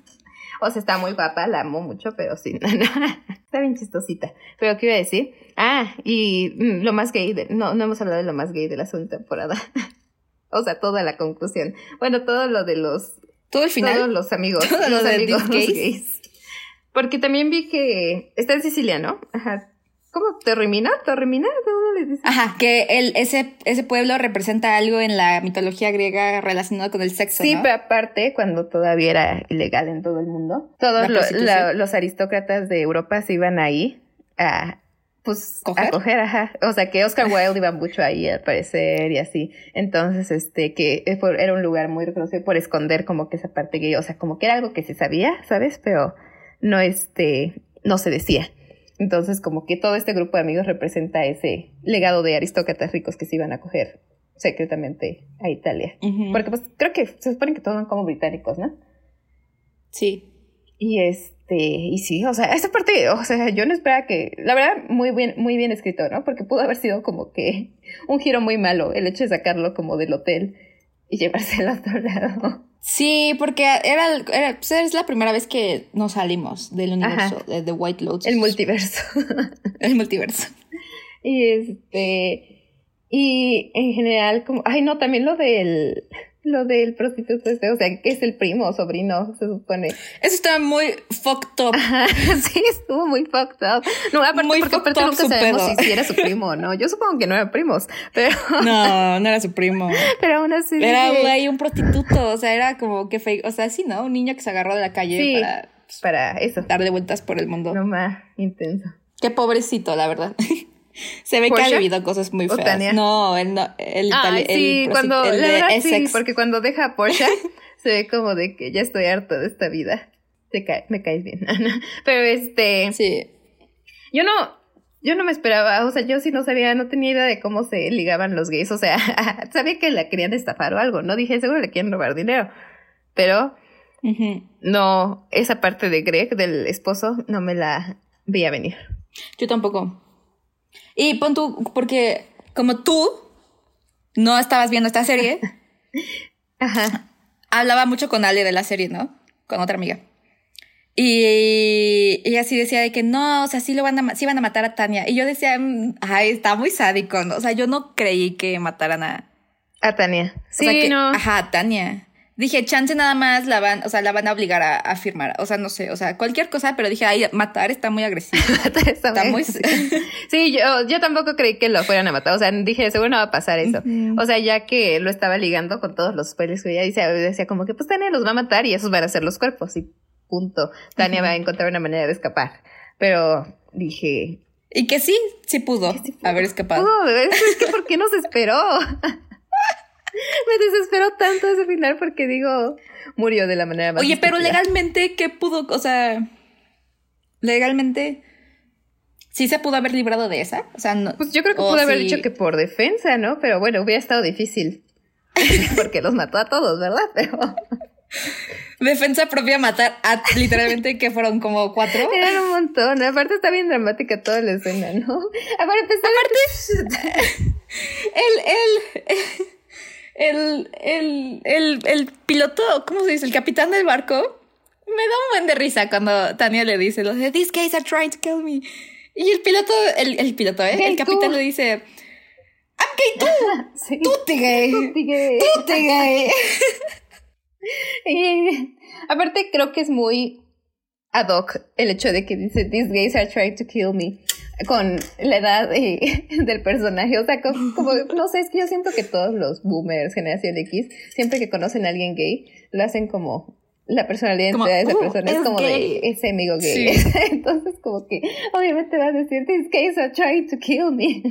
O sea, está muy guapa, la amo mucho, pero sí, <laughs> está bien chistosita. Pero, ¿qué iba a decir? Ah, y mm, lo más gay, de, no, no hemos hablado de lo más gay de la segunda temporada. <laughs> o sea, toda la conclusión. Bueno, todo lo de los... Todo el final. Todos los amigos. <laughs> Todos los amigos gays. Porque también vi que está en Sicilia, ¿no? Ajá. ¿Cómo? ¿Terrimina? ¿Terrimina? ¿Cómo le dices? Ajá, que el, ese, ese pueblo representa algo en la mitología griega relacionado con el sexo. Sí, ¿no? pero aparte, cuando todavía era ilegal en todo el mundo, todos lo, la, los aristócratas de Europa se iban ahí a, pues a coger, ajá. O sea, que Oscar Wilde iba mucho ahí al parecer y así. Entonces, este, que era un lugar muy reconocido por esconder como que esa parte gay, o sea, como que era algo que se sabía, ¿sabes? Pero no, este, no se decía. Entonces, como que todo este grupo de amigos representa ese legado de aristócratas ricos que se iban a coger secretamente a Italia. Porque pues creo que se supone que todos son como británicos, ¿no? Sí. Y este, y sí, o sea, esa parte, o sea, yo no esperaba que, la verdad, muy bien, muy bien escrito, ¿no? Porque pudo haber sido como que un giro muy malo el hecho de sacarlo como del hotel y llevarse al otro lado. Sí, porque era, era pues es la primera vez que nos salimos del universo de The White Lotus. El multiverso. <laughs> el multiverso. Y este, y en general, como, ay no, también lo del, lo del prostituto este, o sea, que es el primo o sobrino, se supone. Eso estaba muy fucked up. <laughs> sí, estuvo muy fucked up. No, aparte, muy porque aparte nunca sabemos si, era su primo o no. Yo supongo que no eran primos, pero... <laughs> No, no era su primo. <laughs> Pero aún así... Era, güey, un prostituto, o sea, era como que fake, o sea, sí, ¿no? Un niño que se agarró de la calle para... Pues, para eso. Darle vueltas por el mundo. No más, intenso. Qué pobrecito, la verdad. Se ve que ha vivido cosas muy feas. No, el, el, ah, sí, cuando, sí, porque cuando deja a Porsche <laughs> se ve como de que ya estoy harto de esta vida. Te me caes bien. <laughs> Pero este. Sí. Yo no, yo no me esperaba, o sea, yo sí no sabía, no tenía idea de cómo se ligaban los gays, o sea, <laughs> sabía que la querían estafar o algo, no dije, seguro le quieren robar dinero, pero no, esa parte de Greg, del esposo, no me la veía venir. Yo tampoco. Y pon tú, porque como tú no estabas viendo esta serie, <laughs> hablaba mucho con Ale de la serie, ¿no? Con otra amiga. Y ella sí decía de que no, o sea, sí lo van a, sí van a matar a Tania. Y yo decía, mm, ay, está muy sádico, ¿no? O sea, yo no creí que mataran a... A Tania. Sí, no. Ajá, a Tania. Dije, chance nada más la van, o sea, la van a obligar a, firmar. O sea, no sé, o sea, cualquier cosa, pero dije, ay, matar está muy agresivo. <laughs> matar está, muy... <laughs> sí, yo, yo tampoco creí que lo fueran a matar. O sea, dije, seguro no va a pasar eso. O sea, ya que lo estaba ligando con todos los spoilers que ella decía, decía como que pues Tania los va a matar y esos van a ser los cuerpos y punto. Tania va a encontrar una manera de escapar. Pero dije... Y que sí, sí pudo, haber escapado. Pudo, es que ¿por qué no se esperó? <laughs> <laughs> Me desesperó tanto ese final porque digo, murió de la manera más. Oye, pero legalmente, ¿qué pudo? O sea, legalmente, ¿sí se pudo haber librado de esa? O sea, no. Pues yo creo que pudo haber dicho que por defensa, ¿no? Pero bueno, hubiera estado difícil. <laughs> porque los mató a todos, ¿verdad? Pero. Defensa propia matar a literalmente que fueron como cuatro. <laughs> Eran un montón. Aparte está bien dramática toda la escena, ¿no? Aparte, Aparte el, el, el, el, el, el piloto, ¿cómo se dice? El capitán del barco. Me da un buen de risa cuando Tania le dice de These guys are trying to kill me. Y el piloto, el, el piloto, ¿eh? el capitán le dice I'm gay tú. <laughs> Sí. Tú te gay. Tú te gay. Tú te gay. <laughs> y aparte creo que es muy ad hoc el hecho de que dice These gays are trying to kill me con la edad <laughs> del personaje. O sea, como, no sé, es que yo siento que todos los boomers, generación X, siempre que conocen a alguien gay, lo hacen como la personalidad de esa uh, persona es, como de ese amigo gay. <laughs> Entonces, como que obviamente vas a decir, these gays are trying to kill me.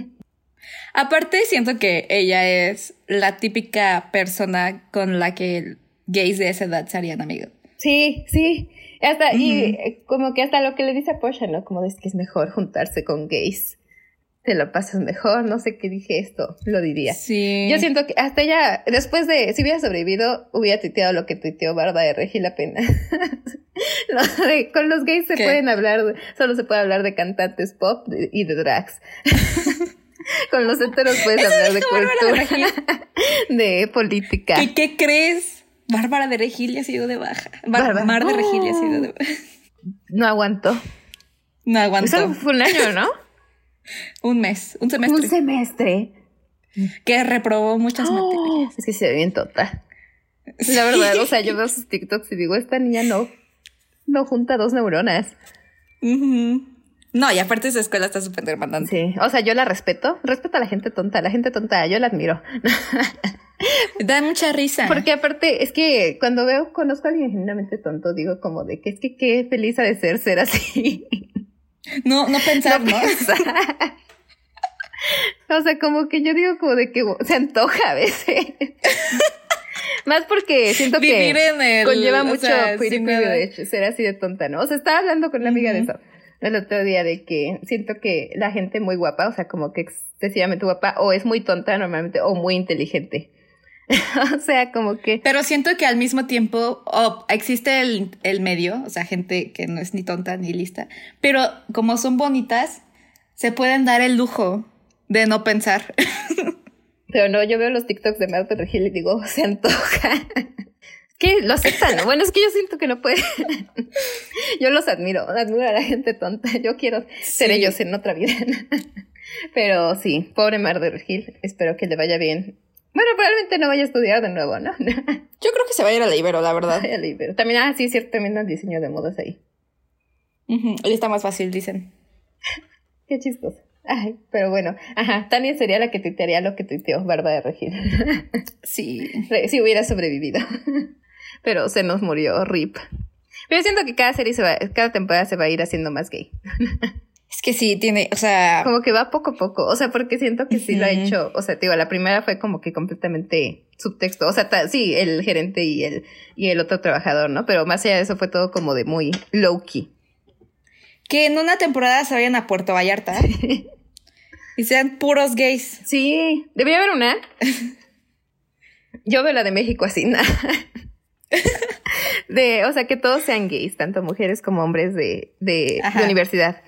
Aparte, siento que ella es la típica persona con la que gays de esa edad serían amigos. Sí, sí. Hasta, Y eh, como que hasta lo que le dice a Porsche, ¿no? Como es que es mejor juntarse con gays. Te lo pasas mejor, no sé qué dije esto, lo diría. Sí. Yo siento que hasta ella, después de, si hubiera sobrevivido, hubiera tuiteado lo que tuiteó Barba de Regi la pena. <laughs> con los gays se pueden hablar, solo se puede hablar de cantantes pop y de drags. <laughs> con los heteros puedes hablar de cultura, <laughs> de política. ¿Y qué crees? Bárbara de Regil ha sido de baja. Mar de Regil ha sido de baja. No aguantó. No aguantó. Eso fue un año, ¿no? <laughs> un mes, un semestre. Un semestre. Que reprobó muchas materias. Es que se ve bien tota. La verdad, o sea, yo veo sus TikToks y digo, esta niña no, no junta dos neuronas. No, y aparte esa escuela está súper demandante. Sí, o sea, yo la respeto. Respeto a la gente tonta. La gente tonta, yo la admiro. <laughs> <laughs> Da mucha risa. Porque aparte, es que cuando veo, conozco a alguien genuinamente tonto, digo como de que es que qué feliz ha de ser ser así. <laughs> No, no pensar, <laughs> ¿no? o sea, como que yo digo como de que se antoja a veces. Más porque siento que conlleva mucho pretty ser así de tonta, ¿no? O sea, estaba hablando con una amiga de eso el otro día de que siento que la gente muy guapa, o sea, como que excesivamente guapa, o es muy tonta normalmente, o muy inteligente. <laughs> o sea, como que... Pero siento que al mismo tiempo existe el, el medio, o sea, gente que no es ni tonta ni lista, pero como son bonitas, se pueden dar el lujo de no pensar. <laughs> Pero no, yo veo los TikToks de Marta Regil y digo, se antoja. que lo aceptan. Bueno, es que yo siento que no puede. <laughs> yo los admiro, admiro a la gente tonta. Yo quiero ser ellos en otra vida. Pero sí, pobre Mar de Regil, espero que le vaya bien. Bueno, probablemente no vaya a estudiar de nuevo, ¿no? <laughs> yo creo que se va a ir a la Ibero, la verdad. A la Ibero. También, ah, sí, cierto, también el diseño de modas ahí. Uh está más fácil, dicen. <laughs> Qué chistoso. Ay, pero bueno, ajá, Tania sería la que tuitearía lo que tuiteó Bárbara Regil. <laughs> Sí. Si hubiera sobrevivido. Pero se nos murió, rip. Pero siento que cada serie se va, cada temporada se va a ir haciendo más gay. Es que sí, tiene, o sea. Como que va poco a poco. O sea, porque siento que sí lo ha hecho. O sea, digo, la primera fue como que completamente subtexto. O sea, sí, el gerente y el, y el otro trabajador, ¿no? Pero más allá de eso fue todo como de muy low key. Que en una temporada se vayan a Puerto Vallarta. Y sean puros gays. Sí, debería haber una. Yo veo la de México así, nada. <laughs> de, o sea, que todos sean gays, tanto mujeres como hombres de, de, universidad.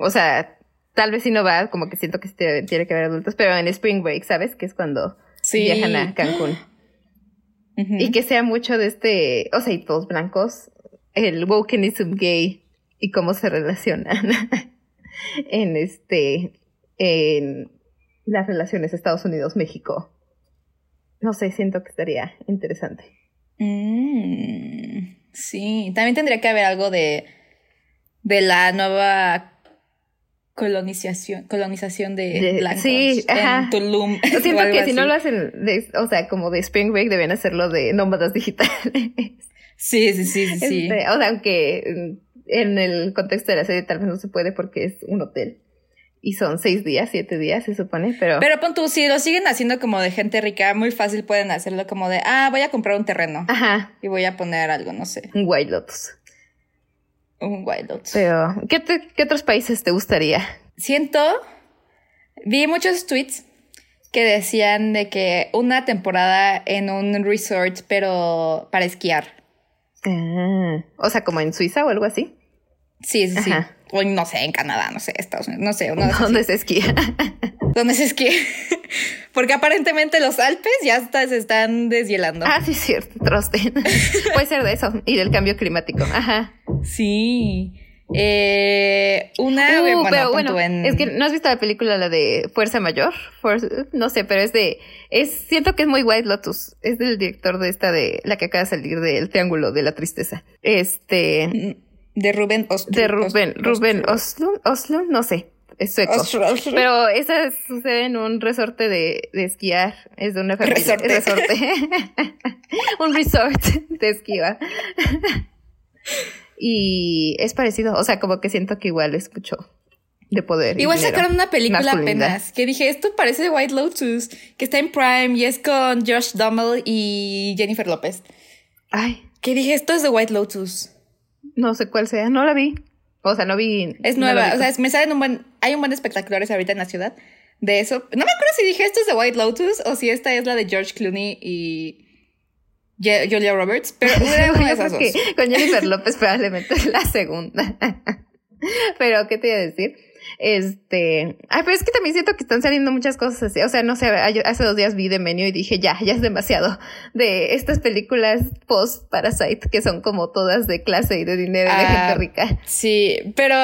O sea, tal vez si no va, como que siento que tiene que haber adultos, pero en Spring Break, ¿sabes? Que es cuando viajan a Cancún. Y que sea mucho de este, o sea, y todos blancos, el wokenism gay y cómo se relacionan <laughs> en este, en las relaciones Estados Unidos-México. No sé, siento que estaría interesante. Mm, sí, también tendría que haber algo de, de la nueva colonización, colonización de, blancos sí, en Tulum. <laughs> Siento que si no lo hacen, o sea, como de Spring Break, deben hacerlo de nómadas digitales. Sí, sí, sí, sí. Este, o sea, aunque en el contexto de la serie tal vez no se puede porque es un hotel. Y son seis días, siete días, se supone, pero... Pero pon tú, si lo siguen haciendo como de gente rica, muy fácil pueden hacerlo como de, ah, voy a comprar un terreno. Ajá. Y voy a poner algo, no sé. Un White Lotus. Un White Lotus. Pero, ¿qué, ¿qué otros países te gustaría? Siento, vi muchos tweets que decían de que una temporada en un resort, pero para esquiar. Ah, o sea, como en Suiza o algo así. Sí, sí, sí. O no sé, en Canadá, no sé, Estados Unidos, no sé. <laughs> ¿Dónde se esquía? ¿Dónde se esquía? Porque aparentemente los Alpes ya se están deshielando. Ah, sí, cierto, troste. <laughs> Puede ser de eso y del cambio climático. Ajá. Sí. Eh, una. Uh, pero bueno, es que no has visto la película, la de Fuerza Mayor. no sé, pero es de. es Siento que es muy White Lotus. Es del director de esta de la que acaba de salir del Triángulo de la Tristeza. Este. Mm. De Rubén Ostlund. De Rubén, Rubén Ostlund, no sé, es sueco. Pero esa sucede en un resorte de, de esquiar, es de una familia. Resorte. resorte. <laughs> un resort de esquiva. y es parecido, o sea, como que siento que igual es mucho de poder. Igual sacaron una película apenas que dije, esto parece de White Lotus, que está en Prime y es con Josh Dummel y Jennifer López. Ay. Que dije, esto es de White Lotus. No sé cuál sea, no la vi. O sea, no vi. Es nueva, o sea, me salen un buen. Hay un buen espectaculares ahorita en la ciudad de eso. No me acuerdo si dije esto es de White Lotus o si esta es la de George Clooney y Julia Roberts, pero <laughs> una de Con Jennifer López probablemente es <laughs> la segunda. <laughs> pero, ¿qué te iba a decir? Este, ay, pero es que también siento que están saliendo muchas cosas así. O sea, no sé, hace dos días vi de menú y dije, ya, ya es demasiado. De estas películas post Parasite, que son como todas de clase y de dinero y de gente ah, rica. Sí, pero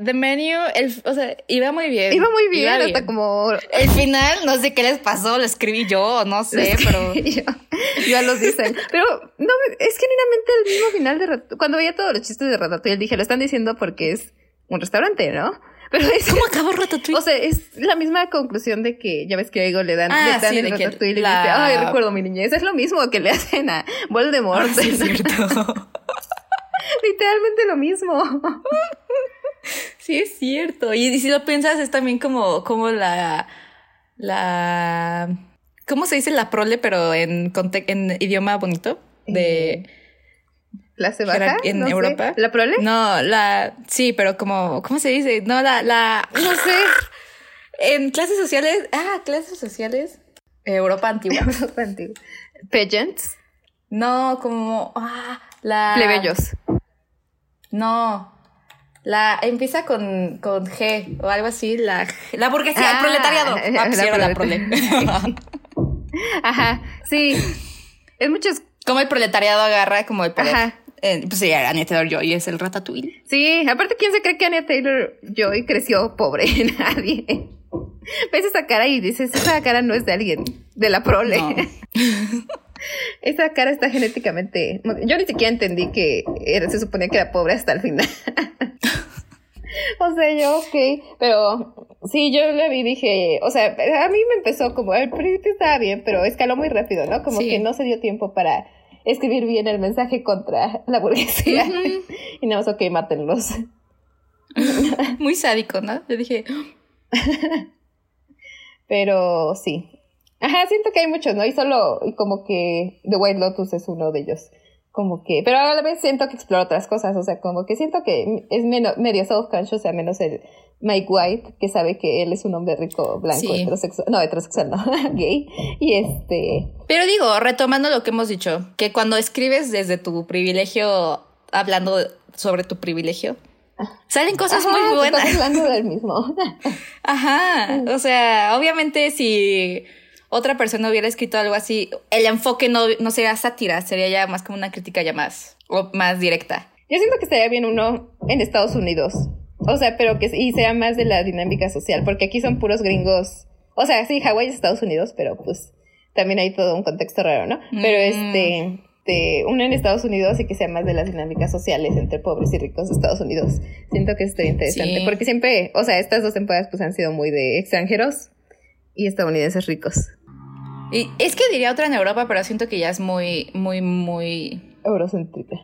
The Menu, el, o sea, iba muy bien. Iba muy bien, hasta como... El final, no sé qué les pasó, lo escribí yo, no sé, pero... <laughs> ya los dicen. Pero, no, es genuinamente el mismo final de... Cuando veía todos los chistes de Ratatouille, dije, lo están diciendo porque es un restaurante, ¿no? <laughs> Pero es, ¿Cómo acabó Ratatouille? O sea, es la misma conclusión de que ya ves que a Ego le dan, ah, le dan sí, el Ratatouille y le dice, ay, recuerdo mi niñez. Es lo mismo que le <laughs> hacen a Voldemort. Ah, sí, es <laughs> cierto. Literalmente lo mismo. Sí, es cierto. Y, si lo piensas, es también como, como la. La. ¿Cómo se dice la prole, pero en, en idioma bonito? De. ¿Clase baja? En Europa. ¿La prole? No, la. Sí, pero como. ¿Cómo se dice? No, la. la no sé. En clases sociales. Ah, clases sociales. Europa antigua. <laughs> Europa antigua. Pageants. No, como. Ah, la. Plebeyos. No. La empieza con, con G o algo así, la, la burguesía, el Ah, proletariado. <laughs> Ah, pues la prole. <laughs> Ajá, sí. Es muchos. como el proletariado agarra como el poder. Ajá. Eh, pues sí, Anya Taylor Joy es el ratatouille. Sí, aparte, ¿quién se cree que Anya Taylor Joy creció pobre? <laughs> Nadie. Ves esa cara y dices, esa cara no es de alguien, de la prole. No. <laughs> Esa cara está genéticamente. Yo ni siquiera entendí que era- se suponía que era pobre hasta el final. <laughs> o sea, yo, ok. Pero sí, yo la vi y dije. O sea, a mí me empezó como. Al principio estaba bien, pero escaló muy rápido, ¿no? Como Sí. que no se dio tiempo para escribir bien el mensaje contra la burguesía. <laughs> Y nada más, ok, mátenlos. <laughs> Muy sádico, ¿no? Yo dije, <laughs> Pero sí. Ajá, siento que hay muchos, ¿no? Y solo, y como que The White Lotus es uno de ellos. Como que, pero a la vez siento que explora otras cosas, o sea, como que siento que es menos, medio self-conscious, o sea, menos el Mike White, que sabe que él es un hombre rico, blanco, Sí. heterosexual, no, heterosexual, no, <laughs> gay, y este, Pero digo, retomando lo que hemos dicho, que cuando escribes desde tu privilegio, hablando sobre tu privilegio, salen cosas ajá, muy buenas. estás hablando del <laughs> mismo. Ajá. O sea, obviamente si otra persona hubiera escrito algo así, el enfoque no, no sería sátira, sería ya más como una crítica ya más, o más directa. Yo siento que estaría bien uno en Estados Unidos. O sea, pero que y sea más de la dinámica social, porque aquí son puros gringos. O sea, sí, Hawái es Estados Unidos, pero pues también hay todo un contexto raro, ¿no? Pero Mm. este, de uno en Estados Unidos y que sea más de las dinámicas sociales entre pobres y ricos de Estados Unidos. Siento que estoy interesante, Sí. porque siempre, o sea, estas dos temporadas pues han sido muy de extranjeros y estadounidenses ricos. Y es que diría otra en Europa, pero siento que ya es muy, muy, muy... Eurocéntrica.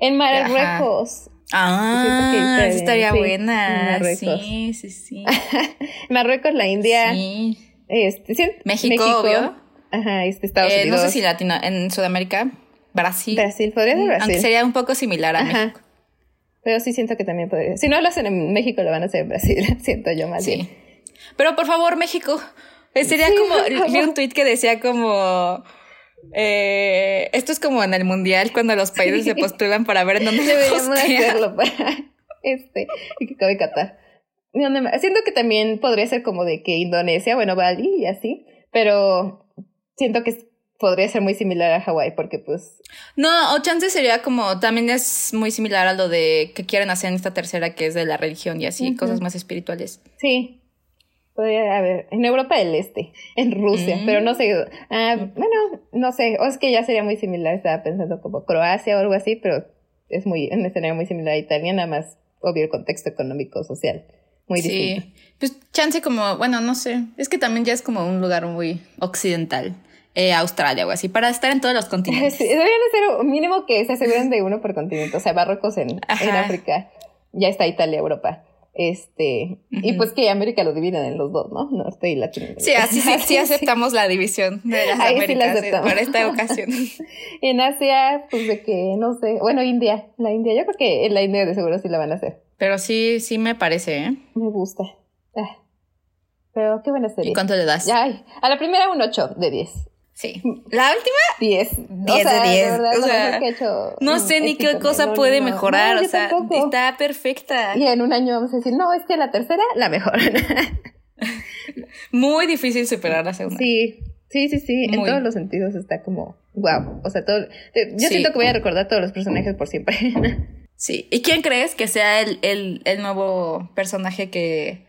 En Marruecos. Ah, esa estaría sí, buena. Marruecos. Sí, sí, sí. Marruecos, <laughs> la India. Sí. Este, sí, México, obvio. Ajá, este, Estados Eh, no Unidos. sé si Latino, en Sudamérica, Brasil. Brasil, podría ser Brasil. Aunque sería un poco similar a Ajá. México. Pero sí siento que también podría. Si no lo hacen en México, lo van a hacer en Brasil, <laughs> siento yo más Sí. bien. Pero por favor, México. Eh, Sería Sí, como, vi un tweet que decía como, eh, esto es como en el mundial cuando los países Sí. se postulan para ver en dónde se Deberíamos hacerlo para este, y que cabe Qatar. Siento que también podría ser como de que Indonesia, bueno, Bali y así, pero siento que podría ser muy similar a Hawái porque pues No, o chance sería como, también es muy similar a lo de que quieren hacer en esta tercera que es de la religión y así, Ujú. cosas más espirituales. sí. Podría haber en Europa del Este, en Rusia, Mm. pero no sé. Ah, bueno, no sé, o es que ya sería muy similar, estaba pensando como Croacia o algo así, pero es muy un escenario muy similar a Italia, nada más obvio el contexto económico social, muy distinto. sí. Pues chance como, bueno, no sé, es que también ya es como un lugar muy occidental, eh, Australia o así, para estar en todos los <laughs> continentes. Sí, deberían hacer mínimo que se aseguren de uno por continente. O sea, Marruecos en, en. África. Ya está Italia, Europa. Este, y pues que América lo dividen en los dos, ¿no? Norte y Latinoamérica. Sí, así sí, <laughs> sí aceptamos la división de las Ahí sí la Américas eh, aceptamos. para esta ocasión. <laughs> En Asia, pues de que, no sé. Bueno, India. La India, yo creo que en la India de seguro sí la van a hacer. Pero sí, sí me parece, ¿eh? Me gusta. Ah. Pero qué buena serie. ¿Y cuánto le das? Ay, a la primera un 8 de 10. Sí. La última, 10. 10 de 10. verdad, O sea, no sé ni qué cosa puede mejorar. No, o sea, tampoco. está perfecta. Y en un año vamos a decir, no, es que la tercera, la mejor. <laughs> Muy difícil superar la segunda. sí, sí, sí, sí. En todos los sentidos está como, wow. O sea, todo. Yo Sí. siento que voy a recordar todos los personajes por siempre. <laughs> Sí. ¿Y quién crees que sea el, el, el nuevo personaje que,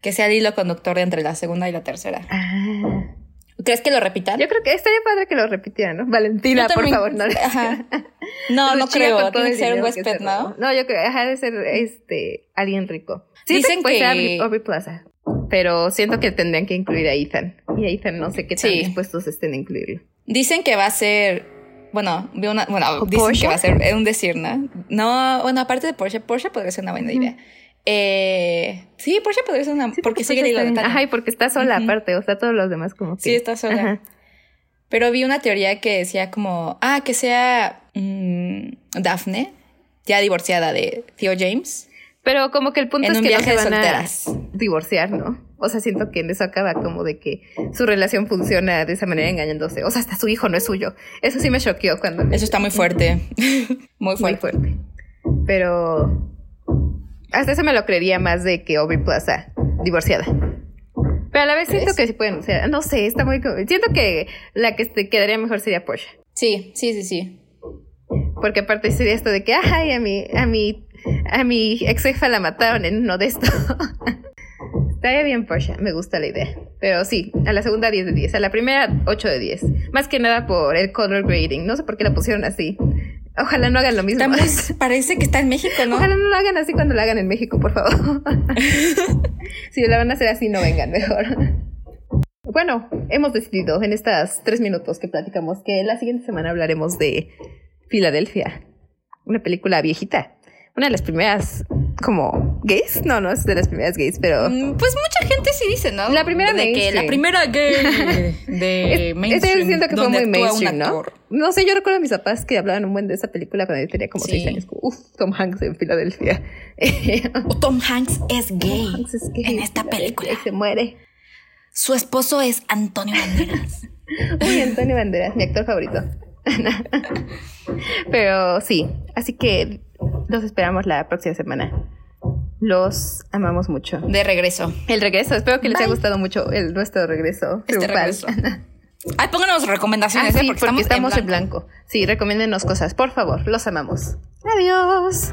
que sea el hilo conductor entre la segunda y la tercera? ah. ¿Crees que lo repitan? Yo creo que estaría padre que lo repitieran, ¿no? Valentina, por favor, no. Ajá. No, no creo. Tiene que ser un huésped, ¿no? No, yo creo, deja de ser este alguien rico. Siento Dicen puede que- ser Aubrey- Plaza. Pero siento que tendrían que incluir a Ethan. Y a Ethan no sé qué tan Sí. dispuestos estén a incluirlo. Dicen que va a ser. Bueno, una, bueno, ¿O dicen Porsche? que va a ser un decir, ¿no? No, bueno, aparte de Porsche, Porsche podría ser una buena idea. Eh, sí, Porsche podría ser una. porque sigue Diego Ajá, y porque está sola aparte, o sea, todos los demás como que. Sí, está sola. Pero vi una teoría que decía como, ah, que sea mm, Daphne, ya divorciada de Theo James. Pero como que el punto es que no se van a divorciar, ¿no? O sea, siento que en eso acaba como de que su relación funciona de esa manera engañándose. O sea, hasta su hijo no es suyo. Eso sí me choqueó cuando... Eso está muy <laughs> fuerte. <laughs> muy fuerte. Muy fuerte. Pero hasta eso me lo creería más de que Aubrey Plaza divorciada. Pero a la vez siento que sí pueden, o sea, no sé, está muy... Siento que la que te quedaría mejor sería Porsche. Sí, sí, sí, sí. Porque aparte sería esto de que, ay, a mi, a mi, a mi ex jefa la mataron en uno de estos. <laughs> Estaría bien Porsche, me gusta la idea. Pero sí, a la segunda 10 de 10, a la primera 8 de 10. Más que nada por el color grading, no sé por qué la pusieron así. Ojalá no hagan lo mismo. <laughs> parece que está en México, ¿no? Ojalá no lo hagan así cuando lo hagan en México, por favor. <laughs> si lo van a hacer así, no vengan mejor. Bueno, hemos decidido en estas tres minutos que platicamos que la siguiente semana hablaremos de Filadelfia, una película viejita, una de las primeras como gays. No, no es de las primeras gays, pero. Mm, pues mucha gente sí dice, ¿no? La primera de que la primera gay de <laughs> mainstream. siento que fue muy mainstream, ¿no? No sé, yo recuerdo a mis papás que hablaban un buen de esa película cuando yo tenía como seis años. Uf, Tom Hanks en Filadelfia. Tom Hanks es gay. Tom Hanks es gay en esta película. Se muere. Su esposo es Antonio Banderas. <laughs> Uy, Antonio Banderas, mi actor favorito. <laughs> Pero sí, así que los esperamos la próxima semana. Los amamos mucho. De regreso. El regreso. Espero que les haya gustado mucho el, nuestro regreso. Este regreso. <laughs> Ay, pónganos recomendaciones, ah, ¿eh? porque, estamos, en, blanco. Sí, recomiéndenos cosas, por favor. Los amamos. Adiós.